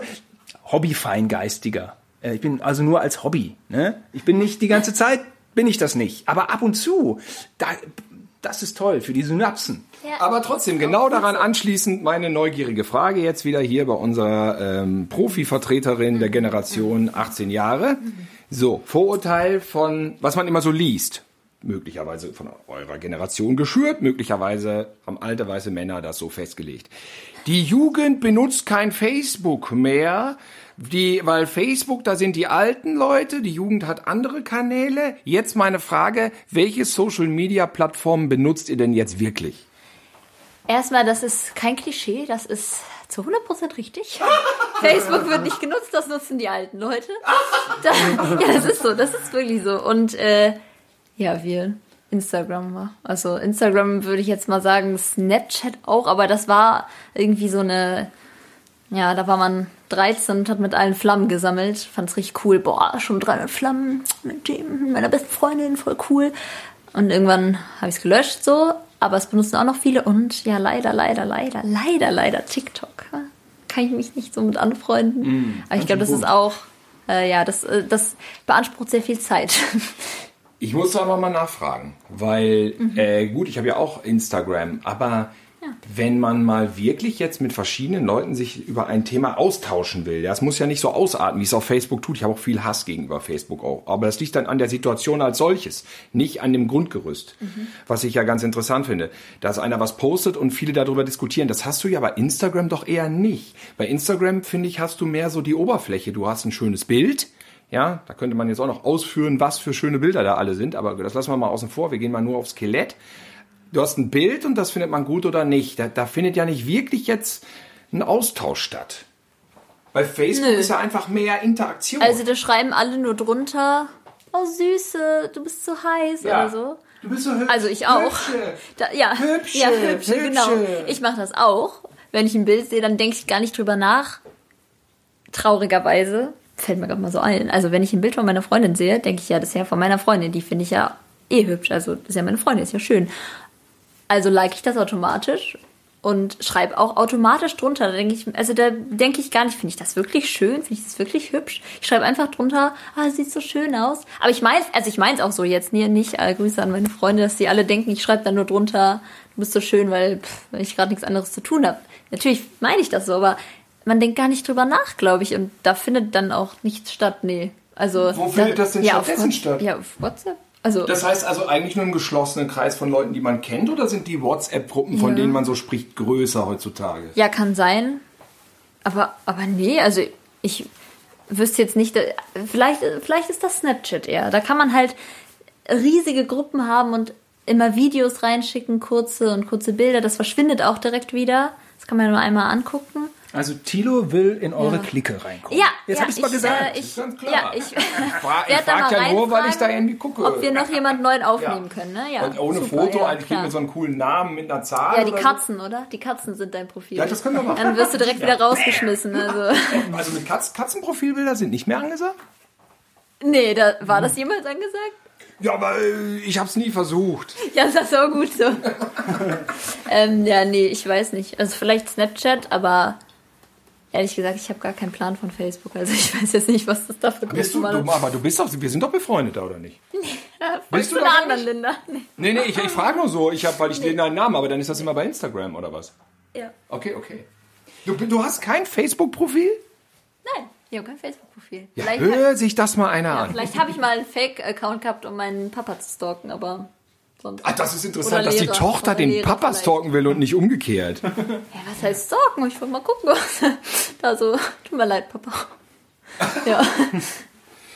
Hobby-Feingeistiger. Äh, ich bin also nur als Hobby. Ne? Ich bin nicht die ganze Zeit, bin ich das nicht. Aber ab und zu, da, das ist toll für die Synapsen. Ja. Aber trotzdem, genau daran anschließend meine neugierige Frage jetzt wieder hier bei unserer ähm, Profi-Vertreterin der Generation 18 Jahre. So, Vorurteil von, was man immer so liest möglicherweise von eurer Generation geschürt, möglicherweise haben alte weiße Männer das so festgelegt. Die Jugend benutzt kein Facebook mehr, die, weil Facebook, da sind die alten Leute, die Jugend hat andere Kanäle. Jetzt meine Frage, welche Social Media Plattformen benutzt ihr denn jetzt wirklich? Erstmal, das ist kein Klischee, das ist zu 100% richtig. Facebook wird nicht genutzt, das nutzen die alten Leute. Da, ja, das ist so, das ist wirklich so. Und äh, ja, wir Instagram Also Instagram würde ich jetzt mal sagen, Snapchat auch, aber das war irgendwie so eine, ja, da war man 13 und hat mit allen Flammen gesammelt. Fand's richtig cool. Boah, schon 300 Flammen mit dem, meiner besten Freundin, voll cool. Und irgendwann habe ich es gelöscht so, aber es benutzen auch noch viele und ja, leider, leider, leider, leider, leider TikTok. Kann ich mich nicht so mit anfreunden. Mm, aber ich glaube, das ist auch, äh, ja, das, äh, das beansprucht sehr viel Zeit. Ich muss aber mal nachfragen, weil mhm. äh, gut, ich habe ja auch Instagram, aber ja. wenn man mal wirklich jetzt mit verschiedenen Leuten sich über ein Thema austauschen will, das muss ja nicht so ausarten, wie es auf Facebook tut. Ich habe auch viel Hass gegenüber Facebook auch, aber das liegt dann an der Situation als solches, nicht an dem Grundgerüst, mhm. was ich ja ganz interessant finde, dass einer was postet und viele darüber diskutieren. Das hast du ja bei Instagram doch eher nicht. Bei Instagram finde ich hast du mehr so die Oberfläche. Du hast ein schönes Bild ja, da könnte man jetzt auch noch ausführen, was für schöne Bilder da alle sind, aber das lassen wir mal außen vor. Wir gehen mal nur aufs Skelett. Du hast ein Bild und das findet man gut oder nicht. Da, da findet ja nicht wirklich jetzt ein Austausch statt. Bei Facebook Nö. ist ja einfach mehr Interaktion. Also da schreiben alle nur drunter, oh Süße, du bist so heiß ja. oder so. Du bist so hübsch. Also ich auch. Hübsche. Da, ja, hübsche, ja, hübsche, hübsche, genau. Ich mache das auch. Wenn ich ein Bild sehe, dann denke ich gar nicht drüber nach. Traurigerweise fällt mir gerade mal so ein. Also wenn ich ein Bild von meiner Freundin sehe, denke ich ja, das ist ja von meiner Freundin. Die finde ich ja eh hübsch. Also das ist ja meine Freundin, ist ja schön. Also like ich das automatisch und schreibe auch automatisch drunter. Da denke ich, also da denke ich gar nicht, finde ich das wirklich schön? Finde ich das wirklich hübsch? Ich schreibe einfach drunter, ah, sieht so schön aus. Aber ich meine, also ich meine es auch so jetzt nie, nicht äh, Grüße an meine Freunde, dass die alle denken, ich schreibe dann nur drunter, du bist so schön, weil pff, ich gerade nichts anderes zu tun habe. Natürlich meine ich das so, aber man denkt gar nicht drüber nach, glaube ich. Und da findet dann auch nichts statt. Nee. Also, Wo findet das denn ja, stattdessen statt? Ja, auf WhatsApp. Also, das heißt also eigentlich nur im geschlossenen Kreis von Leuten, die man kennt, oder sind die WhatsApp-Gruppen, von ja. denen man so spricht, größer heutzutage? Ja, kann sein. Aber, aber nee, also ich, wüsste jetzt nicht, vielleicht, vielleicht ist das Snapchat eher. Da kann man halt riesige Gruppen haben und immer Videos reinschicken, kurze und kurze Bilder. Das verschwindet auch direkt wieder. Das kann man nur einmal angucken. Also Tilo will in eure Ja. Clique reinkommen. Ja, jetzt ja, habe ich es mal gesagt. Äh, ich, ganz klar. ja, ich ich werd da frag mal ja nur, weil ich da irgendwie gucke. Ob wir noch jemanden neuen aufnehmen können, ne? Ja, Und ohne super, Foto, ja, eigentlich mit so einem coolen Namen, mit einer Zahl. Ja, die oder Katzen, oder? Die Katzen sind dein Profil. Ja, das können wir machen. Dann wirst du direkt wieder rausgeschmissen. Also. So. Also mit Katz Katzenprofilbilder sind nicht mehr angesagt? Nee, da, war das jemals angesagt? Ja, aber äh, ich habe es nie versucht. Ja, das ist auch gut so. ähm, ja, nee, ich weiß nicht. Also vielleicht Snapchat, aber ehrlich gesagt, ich habe gar keinen Plan von Facebook. Also ich weiß jetzt nicht, was das da für Bist du, Gruppen du, aber du bist doch, wir sind doch befreundet, da, oder nicht? Ja, bist bist du da einer anderen Linda? Nee. Nee, nee, ich, ich frage nur so, ich hab, weil ich den deinen Namen, aber dann ist das immer bei Instagram, oder was? Ja. Okay, okay. Du, du hast kein Facebook-Profil? Nein, ich habe kein Facebook-Profil. Ja, hör sich das mal einer ja, an. vielleicht habe ich mal einen Fake-Account gehabt, um meinen Papa zu stalken, aber sonst. Ach, das ist interessant, dass die. Tochter den Papa vielleicht. stalken will und nicht umgekehrt. Ja, was heißt stalken? Ich wollte mal gucken, was da so. Tut mir leid, Papa. Ja.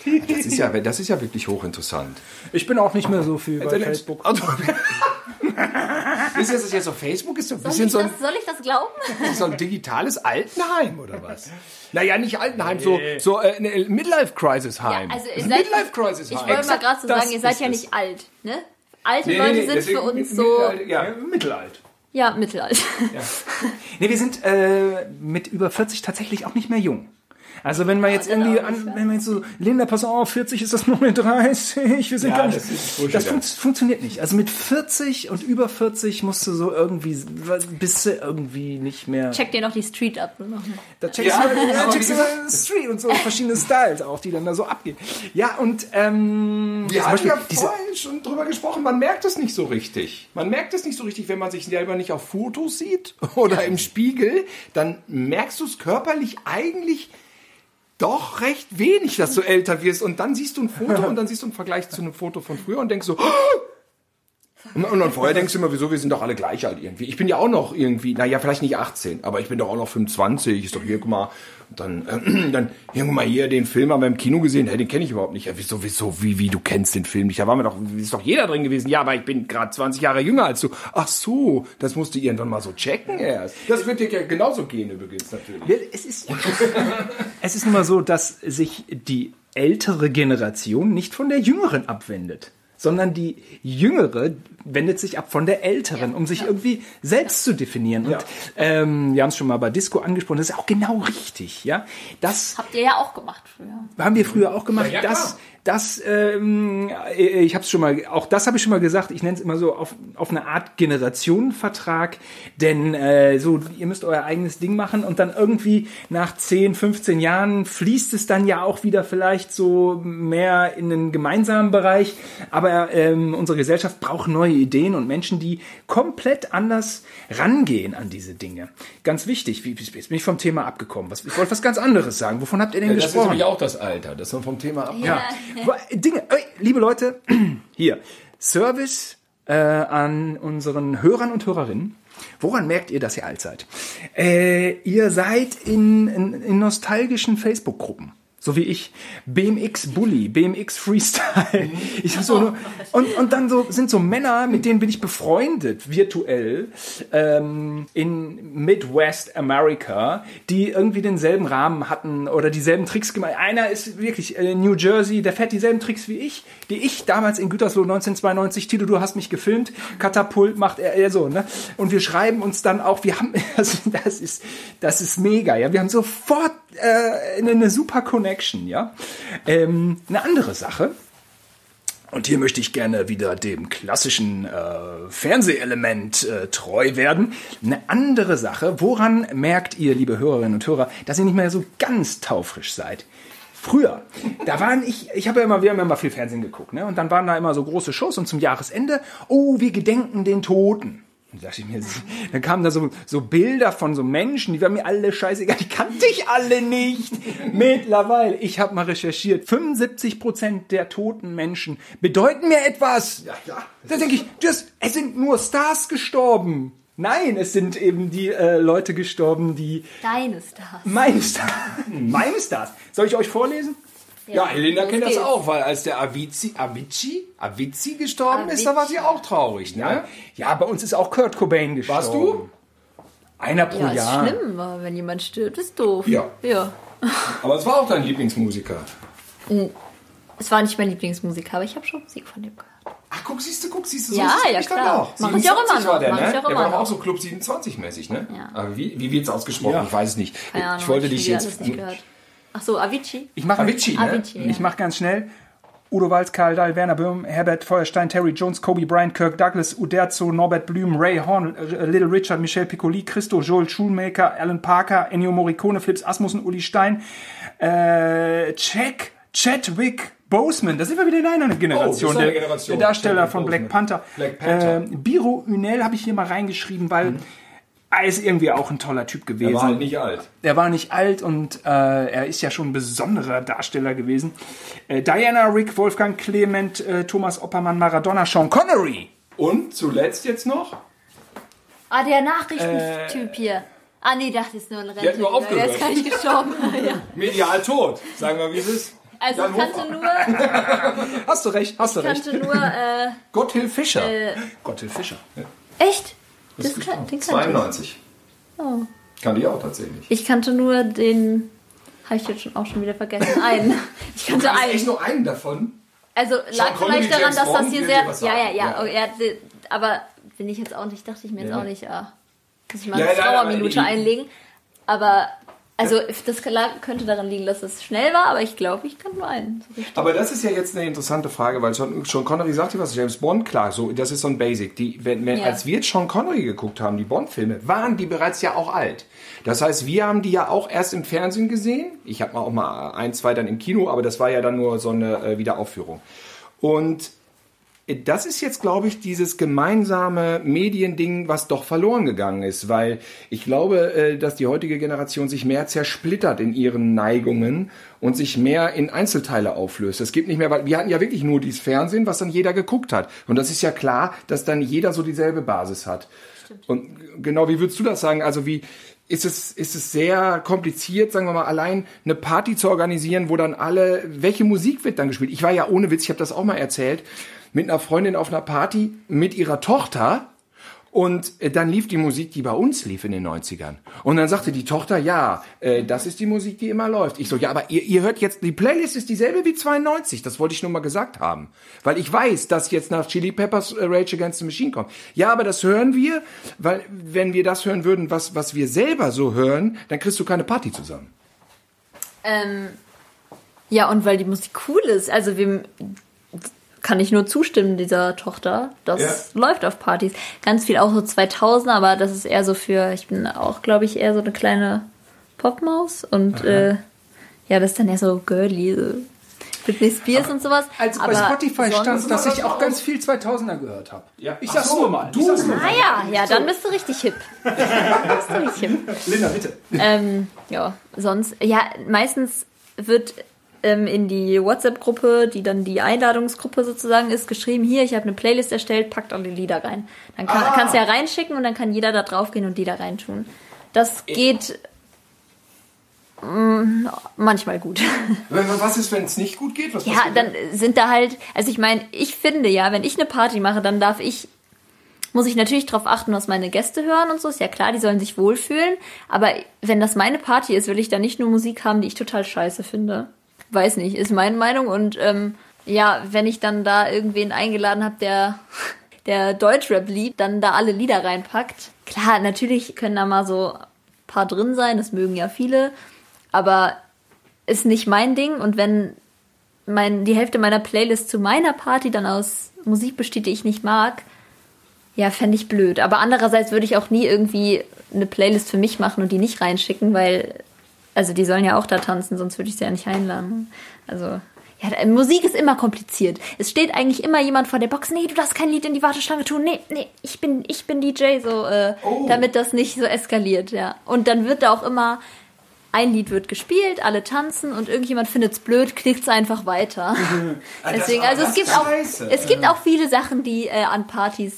Das ist ja, das ist ja wirklich hochinteressant. Ich bin auch nicht mehr so viel bei Facebook. Also, ist das jetzt auf Facebook? Ist so ein Soll bisschen ich, so ein, das, soll ich das glauben? ist so ein digitales Altenheim oder was? Naja, nicht Altenheim, so, so äh, ne, Midlife-Crisis-Heim. Ja, also Midlife-Crisis-Heim. Ich wollte mal gerade so das sagen, ihr seid ja nicht alt, ne? Alte Nee, Leute nee, sind deswegen für uns so, Ja, Ja, mittelalt. ja, mittelalt. Nee, wir sind äh, mit über 40 tatsächlich auch nicht mehr jung. Also wenn wir jetzt irgendwie, an, wenn wir jetzt so, Linda, pass auf, 40 ist das 39, wir sind Ja, gar nicht. das ist das ja. fun funktioniert nicht. Also mit 40 und über 40 musst du so irgendwie, bist du irgendwie nicht mehr. Checkt ihr noch die Street ab? Noch mal. Da checkst Ja, du, ja, aber checkst du mal Street und so verschiedene Styles auch, die dann da so abgehen. Ja, und ähm, Wir Beispiel ja vorhin schon drüber gesprochen, man merkt es nicht so richtig. Man merkt es nicht so richtig, wenn man sich selber nicht auf Fotos sieht oder im Spiegel, dann merkst du es körperlich eigentlich doch recht wenig, dass du älter wirst. Und dann siehst du ein Foto und dann siehst du einen Vergleich zu einem Foto von früher und denkst so, und, und dann vorher denkst du immer, wieso, wir sind doch alle gleich alt irgendwie. Ich bin ja auch noch irgendwie, naja, vielleicht nicht 18, aber ich bin doch auch noch 25. Ist doch hier, guck mal, und dann, äh, dann, hier, guck mal, hier, den Film haben wir im Kino gesehen, hey, den kenne ich überhaupt nicht. Ja, wieso, wieso, wie, wie, du kennst den Film nicht? Da waren wir doch, ist doch jeder drin gewesen. Ja, aber ich bin gerade 20 Jahre jünger als du. Ach so, das musst du irgendwann mal so checken erst. Das wird dir ja genauso gehen übrigens natürlich. Es ist, es ist nun mal so, dass sich die ältere Generation nicht von der jüngeren abwendet, sondern die jüngere wendet sich ab von der älteren, um sich irgendwie selbst zu definieren. Und ähm, wir haben es schon mal bei Disco angesprochen, das ist auch genau richtig, ja. Das Habt ihr ja auch gemacht früher. haben wir früher auch gemacht. Ja, ja, das. Das, ähm, ich habe es schon mal, auch das habe ich schon mal gesagt. Ich nenne es immer so auf, auf eine Art Generationenvertrag, denn äh, so ihr müsst euer eigenes Ding machen und dann irgendwie nach 10, 15 Jahren fließt es dann ja auch wieder vielleicht so mehr in einen gemeinsamen Bereich. Aber ähm, unsere Gesellschaft braucht neue Ideen und Menschen, die komplett anders rangehen an diese Dinge. Ganz wichtig. Wie, wie jetzt bin ich vom Thema abgekommen? Was, ich wollte was ganz anderes sagen. Wovon habt ihr denn Das ist gesprochen? nämlich auch das Alter, das man vom Thema ab. Ja. Dinge, liebe Leute, hier, Service äh, an unseren Hörern und Hörerinnen. Woran merkt ihr, dass ihr alt seid? Äh, ihr seid in, in, in nostalgischen Facebook-Gruppen. So wie ich. BMX Bully, BMX Freestyle. Ich hab so nur, und, und dann so sind so Männer, mit denen bin ich befreundet, virtuell, ähm, in Midwest America, die irgendwie denselben Rahmen hatten oder dieselben Tricks gemacht. Einer ist wirklich äh, New Jersey, der fährt dieselben Tricks wie ich, die ich damals in Gütersloh 1992, Tito, du hast mich gefilmt, Katapult macht er, er so, ne? Und wir schreiben uns dann auch, wir haben, also das ist, das ist mega, ja. Wir haben sofort äh, eine, eine super Connection, ja. Ähm, eine andere Sache, und hier möchte ich gerne wieder dem klassischen äh, Fernsehelement äh, treu werden. Eine andere Sache, woran merkt ihr, liebe Hörerinnen und Hörer, dass ihr nicht mehr so ganz taufrisch seid? Früher, da waren ich, ich habe ja immer, wir haben ja immer viel Fernsehen geguckt, ne? Und dann waren da immer so große Shows und zum Jahresende, oh, wir gedenken den Toten. Und dachte ich mir, dann kamen da so, so Bilder von so Menschen, die waren mir alle scheißegal, die kannte ich alle nicht. Mittlerweile, ich habe mal recherchiert, 75 Prozent der toten Menschen bedeuten mir etwas. Ja, ja. Da denke ich, das, es sind nur Stars gestorben. Nein, es sind eben die äh, Leute gestorben, die Deine Stars. meine Stars. meine Stars. Soll ich euch vorlesen? Ja, Helena kennt das auch, weil als der Avicii, Avicii, Avicii gestorben ist, da war sie auch traurig, ne? Ja, bei uns ist auch Kurt Cobain gestorben. Warst du? Einer pro Ja, ist Jahr. schlimm, aber wenn jemand stirbt, ist doof. Ja. Ja. Aber es war auch dein Lieblingsmusiker. Es war nicht mein Lieblingsmusiker, aber ich habe schon Musik von dem gehört. Ach, guck, siehst du, guck, siehst du, Ja, ist es ja, nicht dann klar. auch. Mach ich auch immer 27 war noch, der, ne? ich auch der immer war noch. auch so Club 27 mäßig, ne? Ja. Aber wie, wie wird's ausgesprochen? Ja. Ich weiß es nicht. Keine Ahnung, ich wollte hab dich jetzt. nicht gehört. Ach so, Avicii. Ich mache Avicii, ne? Avicii, ja. Ich mache ganz schnell. Udo Walz, Karl Dahl, Werner Böhm, Herbert Feuerstein, Terry Jones, Kobe Bryant, Kirk Douglas, Uderzo, Norbert Blüm, Ray Horn, äh, Little Richard, Michel Piccoli, Christo, Joel Schulmaker, Alan Parker, Ennio Morricone, Flips Asmussen, Uli Stein, äh, Jack, Chadwick Boseman, da sind wir wieder in einer Generation. Oh, eine der, Generation. der Darsteller Chadwick von Black Boseman. Panther. Black Panther. Äh, Biro Ünel habe ich hier mal reingeschrieben, weil er ist irgendwie auch ein toller Typ gewesen. Er war halt nicht alt. Er war nicht alt und äh, er ist ja schon ein besonderer Darsteller gewesen. Äh, Diana, Rick, Wolfgang Clement, äh, Thomas Oppermann, Maradona, Sean Connery. Und zuletzt jetzt noch? Ah, der Nachrichtentyp hier. Ah, nee, das ist nur ein Rente. hat nur aufgehört. Der ist gar nicht gestorben. ja. Medial tot. Sagen wir, wie es ist. Also Jan ich kannte nur, Hast du recht, hast du ich recht. kannte nur, äh, Gotthilf Fischer. Gotthilf Fischer. echt? Das Das kann, den kannte 92. ich. Oh. Kann die auch tatsächlich. Ich kannte nur den, habe ich jetzt schon, auch schon wieder vergessen, einen. Ich kannte Du einen. echt nur einen davon. Also lag vielleicht daran, James dass das hier sehr. Ja, ja, ja. Ja. oh, ja, d- aber bin ich jetzt auch nicht, dachte ich mir jetzt Nee. auch nicht, ah, muss ich mal Ja, eine aber Trauerminute einlegen. Aber, also das könnte daran liegen, dass es schnell war, aber ich glaube, ich kann nur einen. So. Aber das ist ja jetzt eine interessante Frage, weil Sean, Sean Connery sagte was, James Bond, klar, so, das ist so ein Basic. Die, wenn, wenn, Ja. Als wir jetzt Sean Connery geguckt haben, die Bond-Filme, waren die bereits ja auch alt. Das heißt, wir haben die ja auch erst im Fernsehen gesehen. Ich habe auch mal ein, zwei dann im Kino, aber das war ja dann nur so eine äh, Wiederaufführung. Und das ist jetzt, glaube ich, dieses gemeinsame Mediending, was doch verloren gegangen ist, weil ich glaube, äh, dass die heutige Generation sich mehr zersplittert in ihren Neigungen und sich mehr in Einzelteile auflöst. Es gibt nicht mehr, weil wir hatten ja wirklich nur dieses Fernsehen, was dann jeder geguckt hat. Und das ist ja klar, dass dann jeder so dieselbe Basis hat. Und genau, wie würdest du das sagen? Also wie ist es, ist es sehr kompliziert, sagen wir mal, allein eine Party zu organisieren, wo dann alle, welche Musik wird dann gespielt? Ich war ja ohne Witz, ich habe das auch mal erzählt, mit einer Freundin auf einer Party mit ihrer Tochter und äh, dann lief die Musik, die bei uns lief in den 90ern. Und dann sagte die Tochter, ja, äh, das ist die Musik, die immer läuft. Ich so, ja, aber ihr, ihr hört jetzt, die Playlist ist dieselbe wie 92. Das wollte ich nur mal gesagt haben. Weil ich weiß, dass jetzt nach Chili Peppers äh, Rage Against the Machine kommt. Ja, aber das hören wir, weil wenn wir das hören würden, was, was wir selber so hören, dann kriegst du keine Party zusammen. Ähm, ja, und weil die Musik cool ist, also wem kann ich nur zustimmen, dieser Tochter. Das läuft auf Partys. Ganz viel auch so 2000, aber das ist eher so für, ich bin auch, glaube ich, eher so eine kleine Popmaus und äh, ja, das ist dann eher so girly, so Britney Spears und sowas. Also bei aber Spotify stand, dass ich auch ganz viel 2000er gehört habe. Ja. Ich Ach sag's so, nur mal. du- sag's nur mal. Ah ja, ja, dann bist du richtig hip. dann bist du richtig hip. Linda, bitte. Ähm, ja, sonst, ja, meistens wird ähm, in die WhatsApp-Gruppe, die dann die Einladungsgruppe sozusagen ist, geschrieben, hier, ich habe eine Playlist erstellt, packt alle Lieder rein. Dann kann, Ah. kannst du ja reinschicken und dann kann jeder da draufgehen und Lieder reintun. Das geht mm, manchmal gut. Was ist, wenn es nicht gut geht? Was Ja, dann sind da halt, also ich meine, ich finde ja, wenn ich eine Party mache, dann darf ich, muss ich natürlich darauf achten, was meine Gäste hören und so, ist ja klar, die sollen sich wohlfühlen, aber wenn das meine Party ist, will ich da nicht nur Musik haben, die ich total scheiße finde. Weiß nicht, ist meine Meinung und ähm, ja, wenn ich dann da irgendwen eingeladen habe, der der Deutschrap liebt, dann da alle Lieder reinpackt. Klar, natürlich können da mal so ein paar drin sein, das mögen ja viele, aber ist nicht mein Ding und wenn mein, die Hälfte meiner Playlist zu meiner Party dann aus Musik besteht, die ich nicht mag, ja, fände ich blöd. Aber andererseits würde ich auch nie irgendwie eine Playlist für mich machen und die nicht reinschicken, weil, also die sollen ja auch da tanzen, sonst würde ich sie ja nicht einladen. Also, ja, Musik ist immer kompliziert. Es steht eigentlich immer jemand vor der Box, nee, du darfst kein Lied in die Warteschlange tun, nee, nee, ich bin, ich bin DJ, so, äh, Oh. damit das nicht so eskaliert, ja. Und dann wird da auch immer, ein Lied wird gespielt, alle tanzen und irgendjemand findet's blöd, klickt's einfach weiter. Ah, Deswegen, also es gibt auch, es gibt auch viele Sachen, die äh, an Partys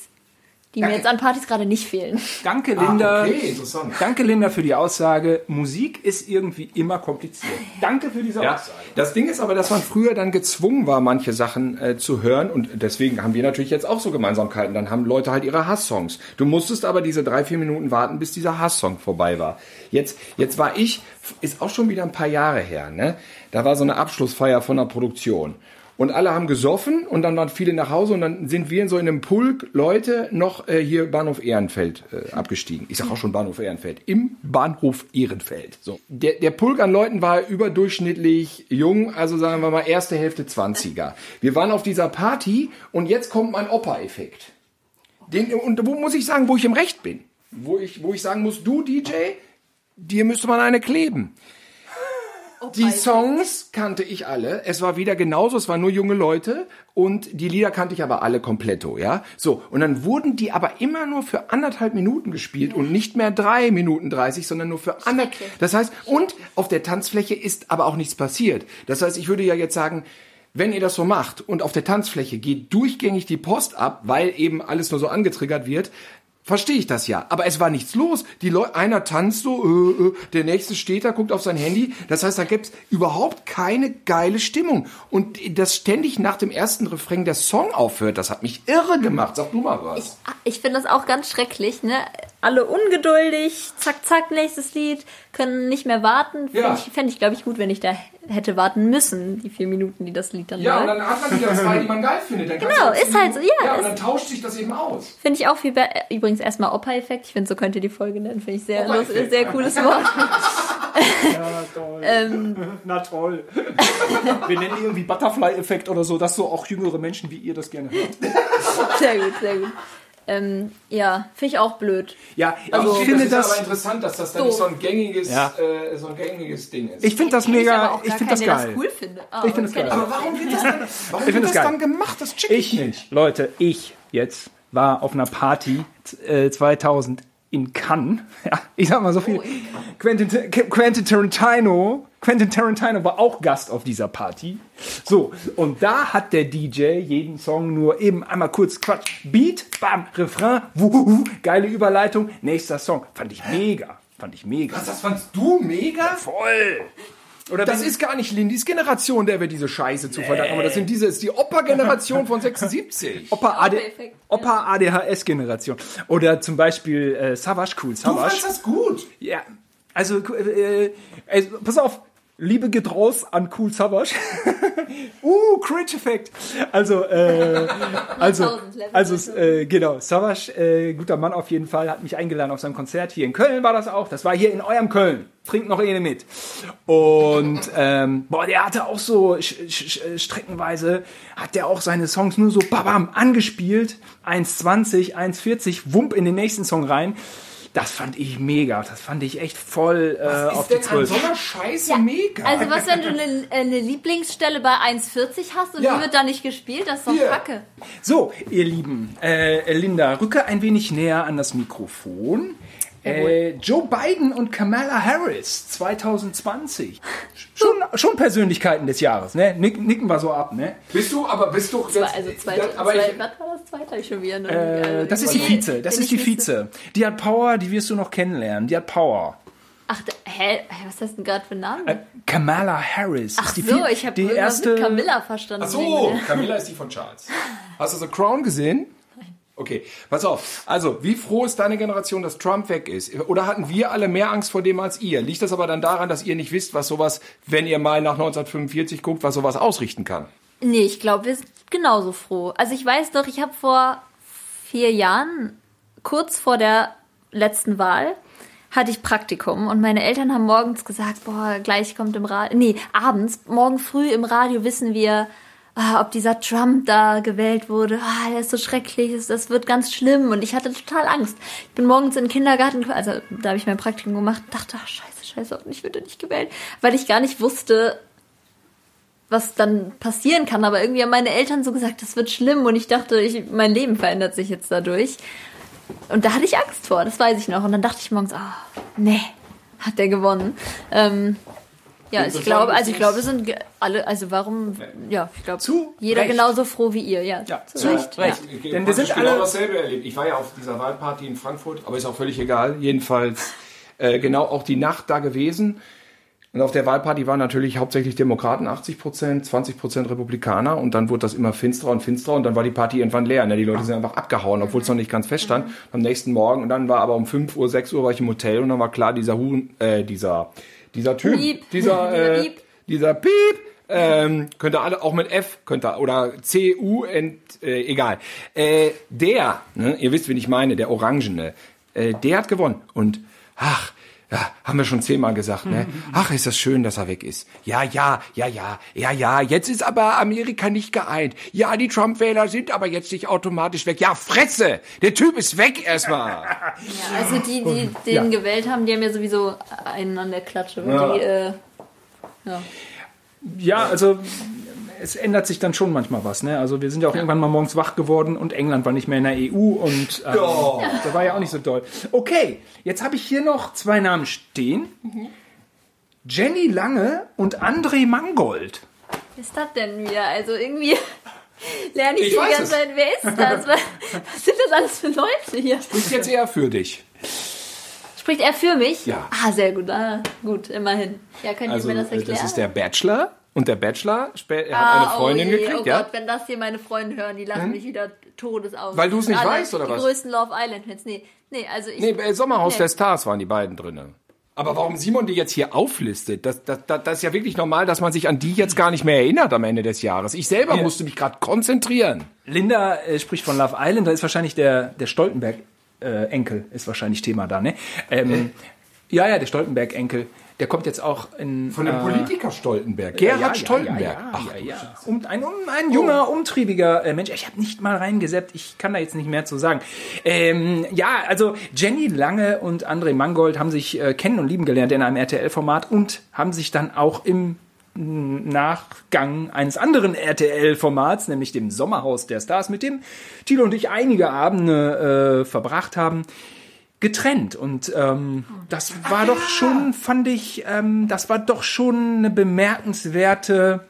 die mir jetzt an Partys gerade nicht fehlen. Danke, Linda. Ah, okay, interessant. Danke, Linda, für die Aussage. Musik ist irgendwie immer kompliziert. Danke für diese Ja, Aussage. das Ding ist aber, dass man früher dann gezwungen war, manche Sachen äh, zu hören und deswegen haben wir natürlich jetzt auch so Gemeinsamkeiten. Dann haben Leute halt ihre Hasssongs. Du musstest aber diese drei, vier Minuten warten, bis dieser Hasssong vorbei war. Jetzt, jetzt war ich, ist auch schon wieder ein paar Jahre her, ne? Da war so eine Abschlussfeier von einer Produktion. Und alle haben gesoffen und dann waren viele nach Hause und dann sind wir so in einem Pulk Leute noch äh, hier Bahnhof Ehrenfeld äh, abgestiegen. Ich sag auch schon Bahnhof Ehrenfeld. Im Bahnhof Ehrenfeld. So. Der, der Pulk an Leuten war überdurchschnittlich jung, also sagen wir mal erste Hälfte 20er. Wir waren auf dieser Party und jetzt kommt mein Opa-Effekt. Und wo muss ich sagen, wo ich im Recht bin? Wo ich, wo ich sagen muss, du DJ, dir müsste man eine kleben. Die Songs kannte ich alle. Es war wieder genauso, es waren nur junge Leute und die Lieder kannte ich aber alle kompletto, ja. So, und dann wurden die aber immer nur für anderthalb Minuten gespielt und nicht mehr drei Minuten dreißig, sondern nur für anderthalb. Das heißt, und auf der Tanzfläche ist aber auch nichts passiert. Das heißt, ich würde ja jetzt sagen, wenn ihr das so macht und auf der Tanzfläche geht durchgängig die Post ab, weil eben alles nur so angetriggert wird, verstehe ich das ja. Aber es war nichts los. Die Leute, einer tanzt so, äh, äh, der nächste steht da, guckt auf sein Handy. Das heißt, da gibt's überhaupt keine geile Stimmung. Und das ständig nach dem ersten Refrain der Song aufhört, das hat mich irre gemacht. Sag du mal was. Ich finde das auch ganz schrecklich, ne? Alle ungeduldig, zack, zack, nächstes Lied, können nicht mehr warten. Fände Ja. ich, fänd ich glaube ich, gut, wenn ich da hätte warten müssen, die vier Minuten, die das Lied dann Ja, und läuft. dann hat man wieder zwei, die man geil findet. Dann Genau, ist halt so, ja, Ja, und dann tauscht sich das eben aus. Finde ich auch viel besser. Übrigens erstmal Opa-Effekt. Ich finde, so könnt ihr die Folge nennen. Finde ich sehr, lust- sehr cooles Wort. Ja, toll. ähm, Na toll. Wir nennen die irgendwie Butterfly-Effekt oder so, dass so auch jüngere Menschen wie ihr das gerne hört. sehr gut, sehr gut. Ähm, ja, finde ich auch blöd. Ja, Also- ich finde das ist das, aber interessant, dass das dann So. nicht so ein gängiges, Ja. äh, so ein gängiges Ding ist. ich finde das ich mega, ich gar finde das geil. cool finde. Ah, Ich finde das geil. aber warum wird das dann, warum Ich wird find das das geil. dann gemacht? Das check ich, Ich nicht. Leute, ich jetzt war auf einer Party äh, 2000 in Cannes. Ja, ich sag mal so viel. Quentin, Quentin Tarantino, Quentin Tarantino war auch Gast auf dieser Party. So, und da hat der DJ jeden Song nur eben einmal kurz Quatsch, Beat, bam, Refrain, wuhu, geile Überleitung, nächster Song. Fand ich mega. Fand ich mega. Das fandst du mega? Voll. Oder Das ist gar nicht Lindis Generation, der wir diese Scheiße zu verdanken haben. Das sind diese, ist die Opa-Generation von 76. Opa, AD, Opa-Effekt, Opa ADHS-Generation. Oder zum Beispiel äh, Savage Cool Du Savage. fandst das gut. Ja, also, äh, äh, pass auf. Liebe geht raus an Cool Savage. uh, Cringe Effekt. Also, äh, also, 1000, Level also, äh, genau. Savage, äh, guter Mann auf jeden Fall, hat mich eingeladen auf sein Konzert. Hier in Köln war das auch. Das war hier in eurem Köln. Trinkt noch eine mit. Und, ähm, boah, der hatte auch so sch streckenweise, hat der auch seine Songs nur so babam angespielt. 1,20, 1,40, wump in den nächsten Song rein. Das fand ich mega. Das fand ich echt voll äh, auf die Ist denn an 12. so einer Scheiße mega? Also was, wenn du eine, eine Lieblingsstelle bei 1,40 hast und Ja. die wird da nicht gespielt? Das ist doch kacke. So, ihr Lieben, äh, Linda, rücke ein wenig näher an das Mikrofon. Äh, Joe Biden und Kamala Harris 2020. Schon, schon Persönlichkeiten des Jahres, ne? Nick, nicken wir so ab, ne? bist du, aber bist du... Zwei, also zweite, aber zwei, ich, was war das zweite? Ich schon wieder. Ne? Äh, Also, das ist die Vize, das ist die. Vize. Die hat Power, die wirst du noch kennenlernen. Die hat Power. Ach, da- hä? Was hast du denn gerade für einen Namen? Äh, Kamala Harris Ach ist die, so, ich habe die irgendwas erste. mit Camilla verstanden. Ach so, Camilla ist die von Charles. Hast du The Crown gesehen? Okay, pass auf. Also, wie froh ist deine Generation, dass Trump weg ist? Oder hatten wir alle mehr Angst vor dem als ihr? Liegt das aber dann daran, dass ihr nicht wisst, was sowas, wenn ihr mal nach 1945 guckt, was sowas ausrichten kann? Nee, ich glaube, wir sind genauso froh. Also ich weiß doch, ich habe vor vier Jahren, kurz vor der letzten Wahl, hatte ich Praktikum und meine Eltern haben morgens gesagt, boah, gleich kommt im Radio, nee, abends, morgen früh im Radio wissen wir, ah, ob dieser Trump da gewählt wurde. Ah, der ist so schrecklich, das- wird ganz schlimm und ich hatte total Angst. Ich bin morgens in den Kindergarten, also da habe ich mein Praktikum gemacht, dachte, ach, scheiße, scheiße, wird er nicht gewählt, weil ich gar nicht wusste, was dann passieren kann. Aber irgendwie haben meine Eltern so gesagt, das wird schlimm und ich dachte, ich, mein Leben verändert sich jetzt dadurch. Und da hatte ich Angst vor, das weiß ich noch. Und dann dachte ich morgens, ah, nee, hat der gewonnen. Ähm, Ja, ich glaube, also ich glaube, es sind alle, also warum, ja, ich glaube, Zu jeder Recht. genauso froh wie ihr, ja. Ja, zu zu Recht. Recht. Ja. Denn wir sind genau alle- dasselbe erlebt. Ich war ja auf dieser Wahlparty in Frankfurt, aber ist auch völlig egal. Jedenfalls äh, genau auch die Nacht da gewesen. Und auf der Wahlparty waren natürlich hauptsächlich Demokraten, 80 Prozent, 20 Prozent Republikaner. Und dann wurde das immer finsterer und finsterer. Und dann war die Party irgendwann leer. Ne? Die Leute sind einfach abgehauen, obwohl es noch nicht ganz feststand. Am nächsten Morgen. Und dann war aber um 5 Uhr, 6 Uhr war ich im Hotel. Und dann war klar, dieser Huhn, äh, dieser, dieser Typ, Piep. dieser, Dieser äh, Piep. dieser Piep, ähm, könnte alle auch mit F könnte oder C U ent, äh, egal. Äh, der, ne, ihr wisst, wen ich meine, der Orangene, äh, der hat gewonnen und ach. Ja, haben wir schon zehnmal gesagt, ne? Ach, ist das schön, dass er weg ist. Ja, ja, ja, ja, ja, ja. Jetzt ist aber Amerika nicht geeint. Ja, die Trump-Wähler sind aber jetzt nicht automatisch weg. Ja, Fresse! Der Typ ist weg erstmal. Ja, also die, die den gewählt haben, die haben ja sowieso einen an der Klatsche. Ja. Die, äh, ja. Ja, also es ändert sich dann schon manchmal was. Ne? Also wir sind ja auch irgendwann mal morgens wach geworden und England war nicht mehr in der EU und ähm, da war ja auch nicht so doll. Okay, jetzt habe ich hier noch zwei Namen stehen. Jenny Lange und André Mangold. Was ist das denn wieder? Also irgendwie lerne ich, Ich die ganze. Zeit, wer ist das? Was was sind das alles für Leute hier? Ist jetzt eher für dich. Spricht er für mich? Ja. Ah, sehr gut. Ah, gut, immerhin. Ja, könnt Also, ihr mir das äh, erklären? das ist der Bachelor. Und der Bachelor er hat Ah, eine Freundin oh je, gekriegt, oh ja? Gott, wenn das hier meine Freunde hören, die lachen mich wieder todes aus. Weil du es nicht Alle, weißt, oder die was? Die größten Love Island-Fans. Nee, nee, also ich... Nee, äh, Sommerhaus Nee. der Stars waren die beiden drinne. Aber warum Simon die jetzt hier auflistet, das, das, das, das ist ja wirklich normal, dass man sich an die jetzt gar nicht mehr erinnert am Ende des Jahres. Ich selber musste mich gerade konzentrieren. Linda äh, spricht von Love Island, da ist wahrscheinlich der, der Stoltenberg-Enkel, ist wahrscheinlich Thema da, ne? Ähm, ja, ja, der Stoltenberg-Enkel, der kommt jetzt auch in... Von dem äh, Politiker Stoltenberg, Gerhard ja, Stoltenberg. Ja, Ach, ja, ja. Und ein, um, ein junger, umtriebiger äh, Mensch. Ich habe nicht mal reingeseppt. Ich kann da jetzt nicht mehr zu sagen. Ähm, ja, also Jenny Lange und André Mangold haben sich äh, kennen und lieben gelernt in einem RTL-Format und haben sich dann auch im Nachgang eines anderen RTL-Formats, nämlich dem Sommerhaus der Stars, mit dem Thilo und ich einige Abende äh, verbracht haben, getrennt. Und ähm, das war doch schon, fand ich, ähm, das war doch schon eine bemerkenswerte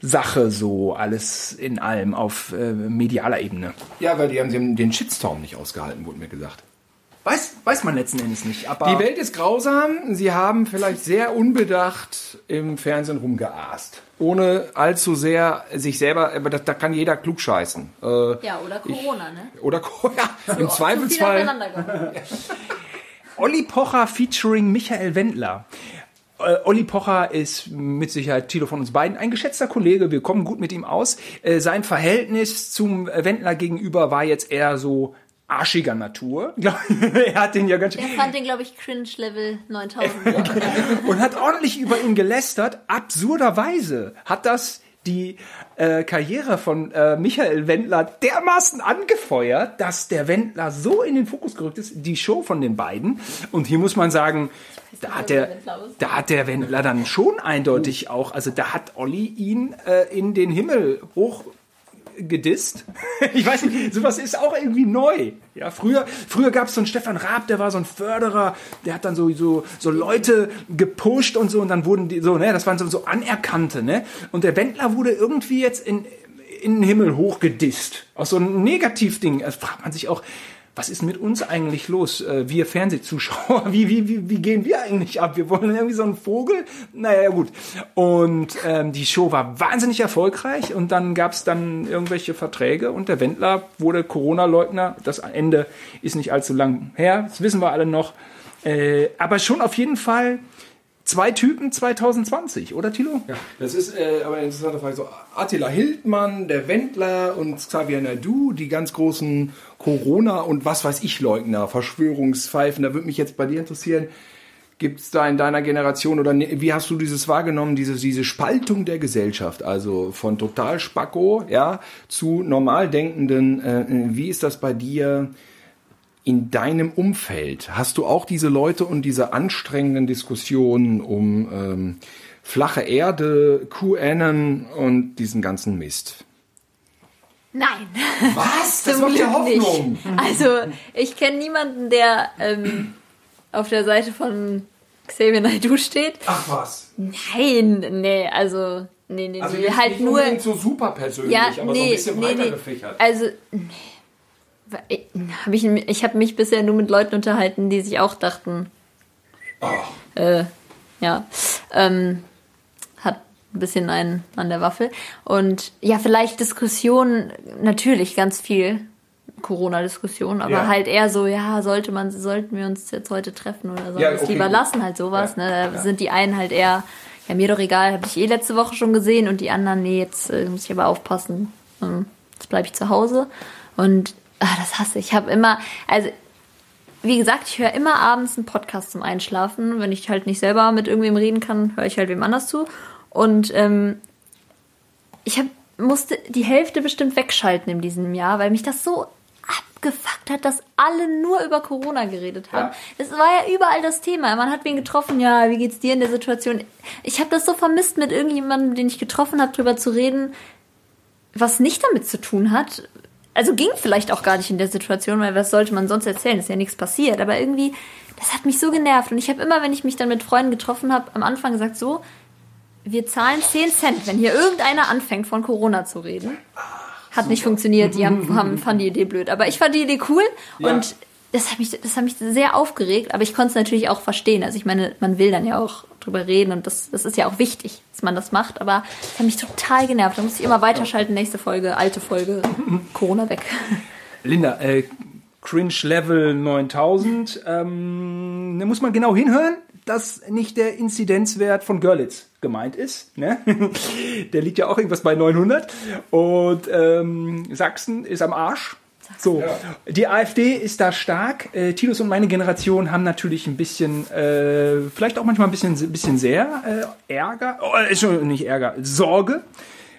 Sache, so alles in allem auf äh, medialer Ebene. Ja, weil die haben den den Shitstorm nicht ausgehalten, wurde mir gesagt. Weiß, weiß man letzten Endes nicht, aber Die Welt ist grausam. Sie haben vielleicht sehr unbedacht im Fernsehen rumgeaast. Ohne allzu sehr sich selber, aber da, da kann jeder klug scheißen. Äh, Ja, oder Corona, ne? oder ja, im Zu viel Zweifelsfall. Olli Pocher featuring Michael Wendler. Äh, Olli Pocher ist mit Sicherheit Tilo von uns beiden ein geschätzter Kollege. Wir kommen gut mit ihm aus. Äh, sein Verhältnis zum Wendler gegenüber war jetzt eher so arschiger Natur. er hat den ja ganz Der fand den, glaube ich, Cringe-Level 9000. und hat ordentlich über ihn gelästert. Absurderweise hat das die äh, Karriere von äh, Michael Wendler dermaßen angefeuert, dass der Wendler so in den Fokus gerückt ist, die Show von den beiden. Und hier muss man sagen, da hat der, da hat der Wendler dann schon eindeutig auch, also da hat Olli ihn äh, in den Himmel hoch gedisst. Ich weiß nicht, sowas ist auch irgendwie neu. Ja, früher, früher gab es so einen Stefan Raab, der war so ein Förderer, der hat dann so, so, so Leute gepusht und so und dann wurden die so, ne, das waren so, so Anerkannte, ne? Und der Wendler wurde irgendwie jetzt in, in den Himmel hochgedisst. Aus so einem Negativding. Da fragt man sich auch, was ist mit uns eigentlich los? Äh, Wir Fernsehzuschauer, wie, wie, wie, wie gehen wir eigentlich ab? Wir wollen irgendwie so einen Vogel? Naja, gut. Und ähm, die Show war wahnsinnig erfolgreich und dann gab es dann irgendwelche Verträge und der Wendler wurde Corona-Leugner. Das Ende ist nicht allzu lang her, das wissen wir alle noch. Äh, aber schon auf jeden Fall zwei Typen 2020, oder Thilo? Ja, das ist äh, aber eine interessante Frage. So, Attila Hildmann, der Wendler und Xavier Nadu, die ganz großen Corona- und was weiß ich Leugner, Verschwörungspfeifen. Da würde mich jetzt bei dir interessieren, gibt es da in deiner Generation oder ne- wie hast du dieses wahrgenommen, diese, diese Spaltung der Gesellschaft? Also von total Spacko ja, zu normal denkenden. Äh, wie ist das bei dir? In deinem Umfeld hast du auch diese Leute und diese anstrengenden Diskussionen um ähm, flache Erde, QAnon und diesen ganzen Mist? Nein. Was? Zum Glück Nicht. Also, ich kenne niemanden, der ähm, auf der Seite von Xavier Naidoo steht. Ach was. Nein, nee, also nee, nee, Also nee, halt nicht nur so super persönlich, ja, aber so ein nee, bisschen nee, breiter nee. gefächert. Also nee. Ich, hab ich, ich habe mich bisher nur mit Leuten unterhalten, die sich auch dachten, Ach, äh, ja, ähm, hat ein bisschen einen an der Waffel. Und ja, vielleicht Diskussionen, natürlich ganz viel Corona-Diskussion, aber Ja. halt eher so, ja, sollte man, sollten wir uns jetzt heute treffen oder sollen Ja, okay, lieber lassen, halt sowas, Ja, ne? Da sind die einen halt eher, ja, mir doch egal, habe ich eh letzte Woche schon gesehen und die anderen, nee, jetzt äh, muss ich aber aufpassen, ähm, jetzt bleibe ich zu Hause. Und ah, das hasse ich. Ich habe immer, also wie gesagt, ich höre immer abends einen Podcast zum Einschlafen. Wenn ich halt nicht selber mit irgendwem reden kann, höre ich halt wem anders zu. Und ähm, ich hab, musste die Hälfte bestimmt wegschalten in diesem Jahr, weil mich das so abgefuckt hat, dass alle nur über Corona geredet haben. Ja. Es war ja überall das Thema. Man hat wen getroffen, ja, wie geht's dir in der Situation? Ich habe das so vermisst, mit irgendjemandem, den ich getroffen habe, drüber zu reden, was nicht damit zu tun hat. Also ging vielleicht auch gar nicht in der Situation, weil was sollte man sonst erzählen? Ist ja nichts passiert. Aber irgendwie, das hat mich so genervt. Und ich habe immer, wenn ich mich dann mit Freunden getroffen habe, am Anfang gesagt, so, wir zahlen 10 Cent, wenn hier irgendeiner anfängt, von Corona zu reden. Hat nicht funktioniert, die haben, haben, fanden die Idee blöd. Aber ich fand die Idee cool Ja. und das hat, mich, das hat mich sehr aufgeregt, aber ich konnte es natürlich auch verstehen. Also ich meine, man will dann ja auch drüber reden und das, das ist ja auch wichtig, dass man das macht, aber das hat mich total genervt. Da muss ich immer weiterschalten, nächste Folge, alte Folge, Corona weg. Linda, äh, Cringe Level 9000, ähm, da muss man genau hinhören, dass nicht der Inzidenzwert von Görlitz gemeint ist. Ne? Der liegt ja auch irgendwas bei 900. Und ähm, Sachsen ist am Arsch. So, die AfD ist da stark. Äh, Titus und meine Generation haben natürlich ein bisschen, äh, vielleicht auch manchmal ein bisschen, bisschen sehr äh, Ärger, oh, schon nicht Ärger, Sorge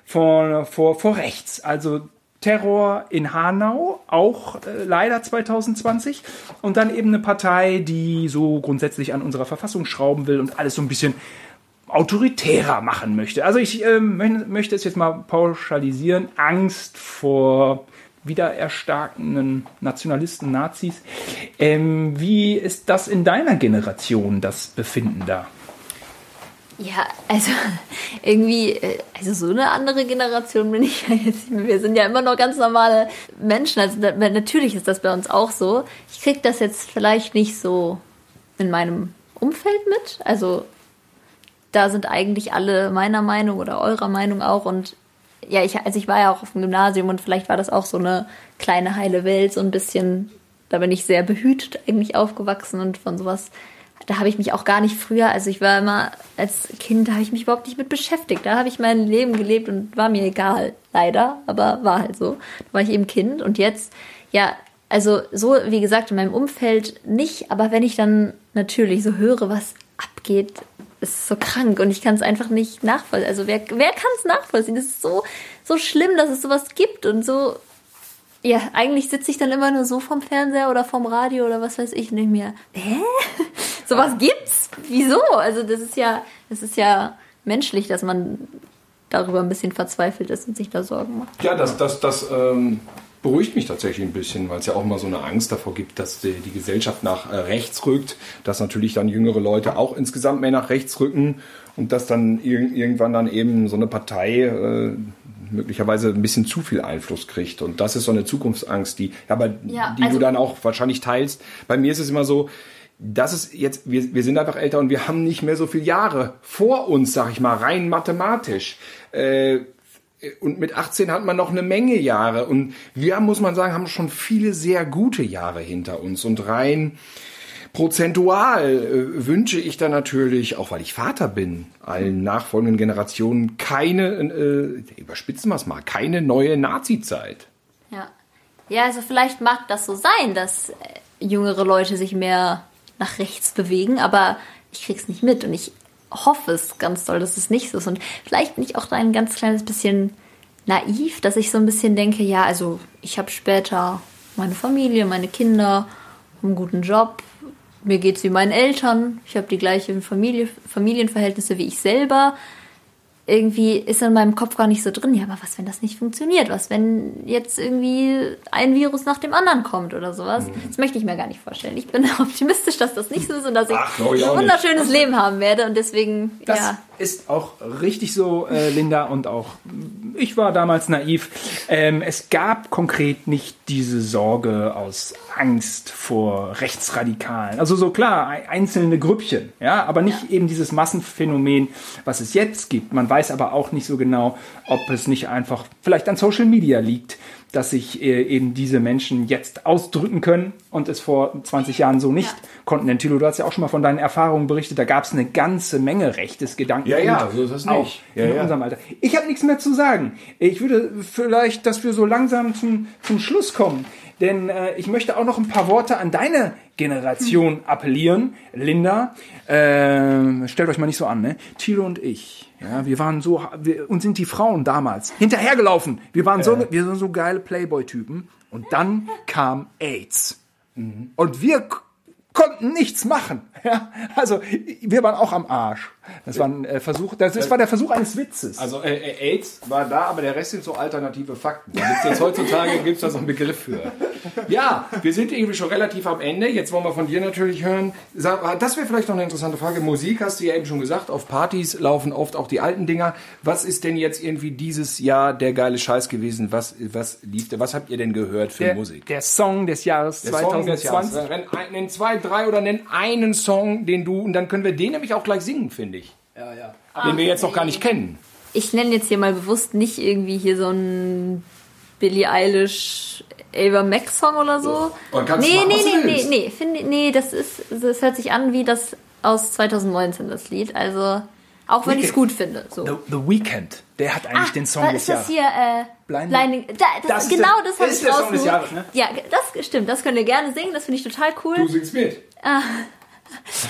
vor, vor, vor rechts. Also Terror in Hanau, auch äh, leider 2020. Und dann eben eine Partei, die so grundsätzlich an unserer Verfassung schrauben will und alles so ein bisschen autoritärer machen möchte. Also ich ähm, möchte es jetzt mal pauschalisieren. Angst vor wiedererstarkenden Nationalisten, Nazis. Ähm, wie ist das in deiner Generation, das Befinden da? Ja, also irgendwie, äh, also so eine andere Generation bin ich ja jetzt. Wir sind ja immer noch ganz normale Menschen. Also natürlich ist das bei uns auch so. Ich krieg das jetzt vielleicht nicht so in meinem Umfeld mit. Also da sind eigentlich alle meiner Meinung oder eurer Meinung auch. Und ja, ich, also ich war ja auch auf dem Gymnasium und vielleicht war das auch so eine kleine heile Welt, so ein bisschen. Da bin ich sehr behütet eigentlich aufgewachsen und von sowas da habe ich mich auch gar nicht früher, also ich war immer als Kind, da habe ich mich überhaupt nicht mit beschäftigt. Da habe ich mein Leben gelebt und war mir egal, leider, aber war halt so. Da war ich eben Kind und jetzt, ja, also so wie gesagt in meinem Umfeld nicht, aber wenn ich dann natürlich so höre, was abgeht, ist es so krank und ich kann es einfach nicht nachvollziehen. Also wer, wer kann es nachvollziehen? Es ist so, so schlimm, dass es sowas gibt und so ja, eigentlich sitze ich dann immer nur so vom Fernseher oder vom Radio oder was weiß ich nicht mehr. Hä? Sowas gibt's? Wieso? Also das ist ja, das ist ja menschlich, dass man darüber ein bisschen verzweifelt ist und sich da Sorgen macht. Ja, das, das, das ähm, beruhigt mich tatsächlich ein bisschen, weil es ja auch mal so eine Angst davor gibt, dass die, die Gesellschaft nach äh, rechts rückt, dass natürlich dann jüngere Leute auch insgesamt mehr nach rechts rücken und dass dann ir irgendwann dann eben so eine Partei äh, möglicherweise ein bisschen zu viel Einfluss kriegt. Und das ist so eine Zukunftsangst, die, aber Ja, die also- du dann auch wahrscheinlich teilst. Bei mir ist es immer so, das ist jetzt, wir, wir sind einfach älter und wir haben nicht mehr so viele Jahre vor uns, sag ich mal, rein mathematisch. Äh, und mit 18 hat man noch eine Menge Jahre. Und wir, muss man sagen, haben schon viele sehr gute Jahre hinter uns. Und rein prozentual äh, wünsche ich dann natürlich, auch weil ich Vater bin, allen nachfolgenden Generationen keine, äh, überspitzen wir es mal, keine neue Nazi-Zeit. Ja. Ja, also vielleicht mag das so sein, dass äh, jüngere Leute sich mehr nach rechts bewegen, aber ich krieg's nicht mit und ich hoffe es ganz doll, dass es nicht so ist. Und vielleicht bin ich auch da ein ganz kleines bisschen naiv, dass ich so ein bisschen denke, ja, also ich habe später meine Familie, meine Kinder, einen guten Job, mir geht's wie meinen Eltern, ich habe die gleichen Familie, Familienverhältnisse wie ich selber. Irgendwie ist in meinem Kopf gar nicht so drin, ja, aber was, wenn das nicht funktioniert? Was, wenn jetzt irgendwie ein Virus nach dem anderen kommt oder sowas? Mhm. Das möchte ich mir gar nicht vorstellen. Ich bin optimistisch, dass das nicht so ist und dass ich Ach, ein auch nicht. wunderschönes Leben haben werde und deswegen, Das ja. Ist auch richtig so, äh, Linda, und auch ich war damals naiv. Ähm, es gab konkret nicht diese Sorge aus Angst vor Rechtsradikalen. Also so klar, ein- einzelne Grüppchen, ja, aber nicht eben dieses Massenphänomen, was es jetzt gibt. Man weiß aber auch nicht so genau, ob es nicht einfach vielleicht an Social Media liegt, dass sich äh, eben diese Menschen jetzt ausdrücken können und es vor 20 Jahren so nicht Ja. konnten. Denn Thilo, du hast ja auch schon mal von deinen Erfahrungen berichtet, da gab es eine ganze Menge rechtes Gedanken. Ja, ja, so ist es Auch nicht. Ja, in ja. unserem Alter. Ich habe nichts mehr zu sagen. Ich würde vielleicht, dass wir so langsam zum, zum Schluss kommen. Denn äh, ich möchte auch noch ein paar Worte an deine Generation appellieren. Linda, äh, stellt euch mal nicht so an, ne? Thilo und ich, ja, wir waren so, wir, uns sind die Frauen damals hinterhergelaufen. Wir waren so, wir sind so geile Playboy-Typen. Und dann kam AIDS. Und wir konnten nichts machen. Ja? Also wir waren auch am Arsch. Das war ein äh, Versuch, das, das war der Versuch eines Witzes. Also äh, äh, AIDS war da, aber der Rest sind so alternative Fakten. Gibt's jetzt heutzutage gibt es da so einen Begriff für. Ja, wir sind irgendwie schon relativ am Ende. Jetzt wollen wir von dir natürlich hören. Sag, das wäre vielleicht noch eine interessante Frage. Musik hast du ja eben schon gesagt. Auf Partys laufen oft auch die alten Dinger. Was ist denn jetzt irgendwie dieses Jahr der geile Scheiß gewesen? Was, was lief? Was habt ihr denn gehört für der, Musik? der Song des Jahres Der Song des 2020. Jahres. Nenn, zwei, drei oder nenn einen Song, den du, und dann können wir den nämlich auch gleich singen, finde Ja, ja. Den wir jetzt noch gar nicht kennen. Ich nenne jetzt hier mal bewusst nicht irgendwie hier so ein Billie Eilish Ava Max Song oder so. Und kannst nee, machen, nee, nee, nee, willst. nee, finde nee, das ist das hört sich an wie das aus 2019 das Lied. Also auch wenn ich es gut finde, so. The, The Weeknd, der hat eigentlich den Song des ist das Jahres. hier? Äh, Blinding- Blinding. Da, das, Das ist genau, der- das habe ich der Song des rausgesucht. Jahres, ne? Ja, das stimmt. Das könnt ihr gerne singen. Das finde ich total cool. Du singst mit.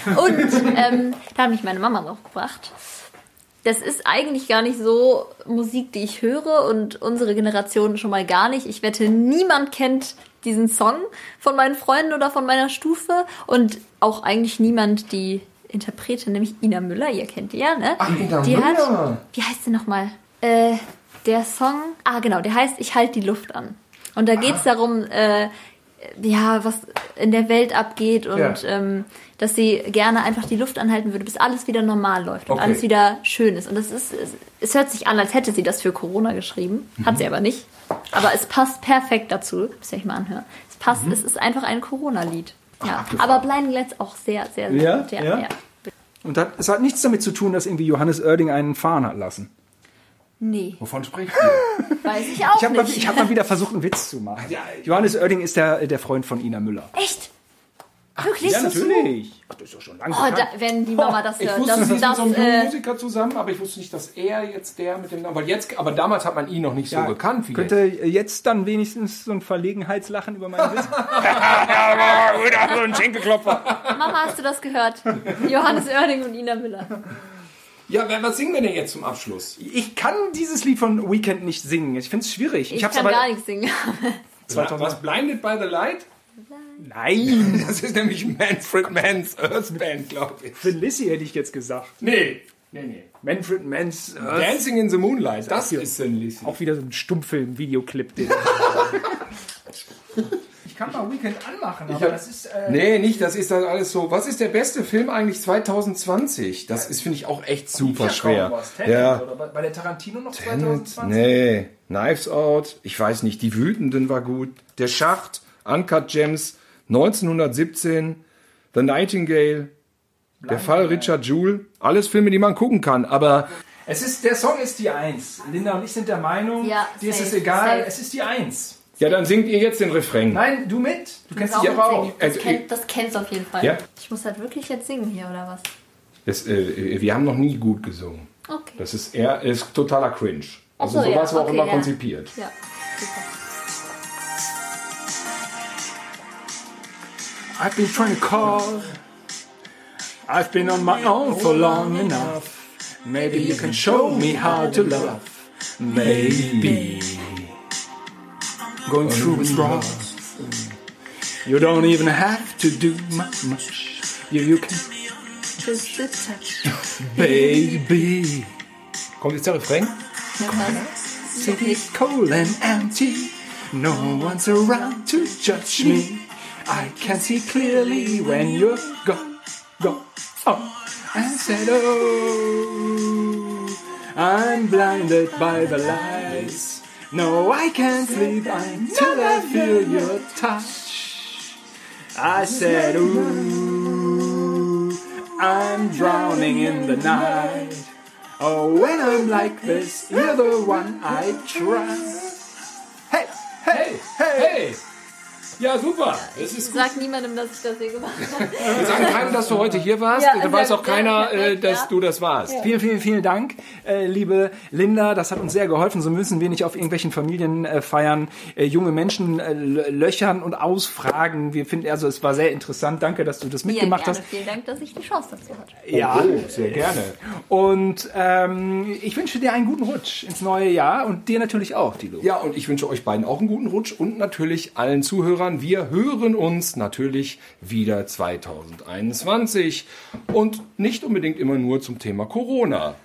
Und ähm, da hat mich meine Mama noch gebracht. Das ist eigentlich gar nicht so Musik, die ich höre und unsere Generation schon mal gar nicht. Ich wette, niemand kennt diesen Song von meinen Freunden oder von meiner Stufe und auch eigentlich niemand die Interpretin, nämlich Ina Müller. Ihr kennt die ja, ne? Ach, Ina die Müller. Hat, wie heißt sie nochmal? Äh, der Song, ah genau, der heißt Ich halte die Luft an. Und da geht's darum, äh, ja, was in der Welt abgeht und Ja. ähm, dass sie gerne einfach die Luft anhalten würde, bis alles wieder normal läuft und Okay. alles wieder schön ist. Und das ist, es, es hört sich an, als hätte sie das für Corona geschrieben. Hat Mhm. sie aber nicht. Aber es passt perfekt dazu. Müsst ihr euch mal anhören. Es passt, Mhm. es ist einfach ein Corona-Lied. Ja. Aber Blinding Lights auch sehr, sehr, sehr Ja? gut. Ja, Ja? ja. Und das, es hat nichts damit zu tun, dass irgendwie Johannes Oerding einen fahren hat lassen. Nee, Wovon spricht ihr? weiß ich auch Ich habe mal, nicht. ich hab mal wieder versucht, einen Witz zu machen. Johannes Oerding ist der, der Freund von Ina Müller. Echt? Wirklich? Ja, natürlich. Ach, das ist doch schon lange Oh, da, wenn die Mama das Ich hört, wusste, dass das sie ist mit das, so einem äh, Musiker zusammen, aber ich wusste nicht, dass er jetzt der mit dem Namen, weil jetzt, aber damals hat man ihn noch nicht so bekannt wie Könnte jetzt dann wenigstens so ein Verlegenheitslachen über meinen Witz? Wieder so ein Schenkelklopfer. Mama, hast du das gehört? Johannes Oerding und Ina Müller. Ja, wer- was singen wir denn jetzt zum Abschluss? Ich kann dieses Lied von Weekend nicht singen. Ich finde es schwierig. Ich, hab's kann aber gar nichts singen. Was Blinded by the Light? Nein. Das ist nämlich Manfred Mann's Earth Band, glaube ich. Felicity hätte ich jetzt gesagt. Nee. Nee, nee. Manfred Mann's Earth. Dancing in the Moonlight, das ist ein Lied. Auch wieder so ein Stummfilm-Videoclip. den- ich kann mal Weekend anmachen, aber hab- das ist... Äh, Nee, nicht, das ist dann alles so. Was ist der beste Film eigentlich 2020? Das ist, finde ich, auch echt super schwer. Ja. Oder bei- bei der Tarantino noch Tenet, 2020? nee. Knives Out, ich weiß nicht, Die Wütenden war gut. Der Schacht, Uncut Gems, 1917, The Nightingale, Der Fall Richard Jewell. Alles Filme, die man gucken kann, aber Es ist, der Song ist die Eins. Linda und ich sind der Meinung, Ja, dir ist es safe, egal, safe. es ist die Eins. ja, dann singt ihr jetzt den Refrain. Nein, du mit. Du kennst Das, dich Ja, aber auch. auch. das, Also, kennt, das kennst du auf jeden Fall. Ja. Ich muss halt wirklich jetzt singen hier, oder was? Das, äh, wir haben noch nie gut gesungen. Okay. Das ist eher ist totaler Cringe. Also so, sowas ja, war auch okay, immer ja. konzipiert. Ja, super. I've been trying to call. I've been on my own for long enough. Maybe you can show me how to love. Maybe. Going through is rough. You don't even have to do much. You, you can, Just a touch. baby. Kommt jetzt der Refrain? Ja, was? City cold and empty. No one's around to judge me. I can see clearly when you're gone, gone. Oh, I said, oh, I'm blinded by the lights. No, I can't sleep until I feel your touch. I said, ooh, I'm drowning in the night. Oh, when I'm like this, you're the one I trust. Hey, hey, hey! Hey! Ja, super. Das Ich ist sag niemandem, dass ich das hier gemacht habe. Wir sagen keinem, dass du heute hier warst. Ja, da weiß auch keiner, äh, dass ja. du das warst. Vielen, vielen, vielen Dank, äh, liebe Linda. Das hat uns sehr geholfen. So müssen wir nicht auf irgendwelchen Familienfeiern äh, junge Menschen äh, lö- löchern und ausfragen. Wir finden, also es war sehr interessant. Danke, dass du das Ja, mitgemacht gerne. hast. Vielen Dank, dass ich die Chance dazu hatte. Ja, Oh, sehr gerne. und ähm, ich wünsche dir einen guten Rutsch ins neue Jahr und dir natürlich auch, Dilo. Ja, und ich wünsche euch beiden auch einen guten Rutsch und natürlich allen Zuhörern. Wir hören uns natürlich wieder 2021 und nicht unbedingt immer nur zum Thema Corona.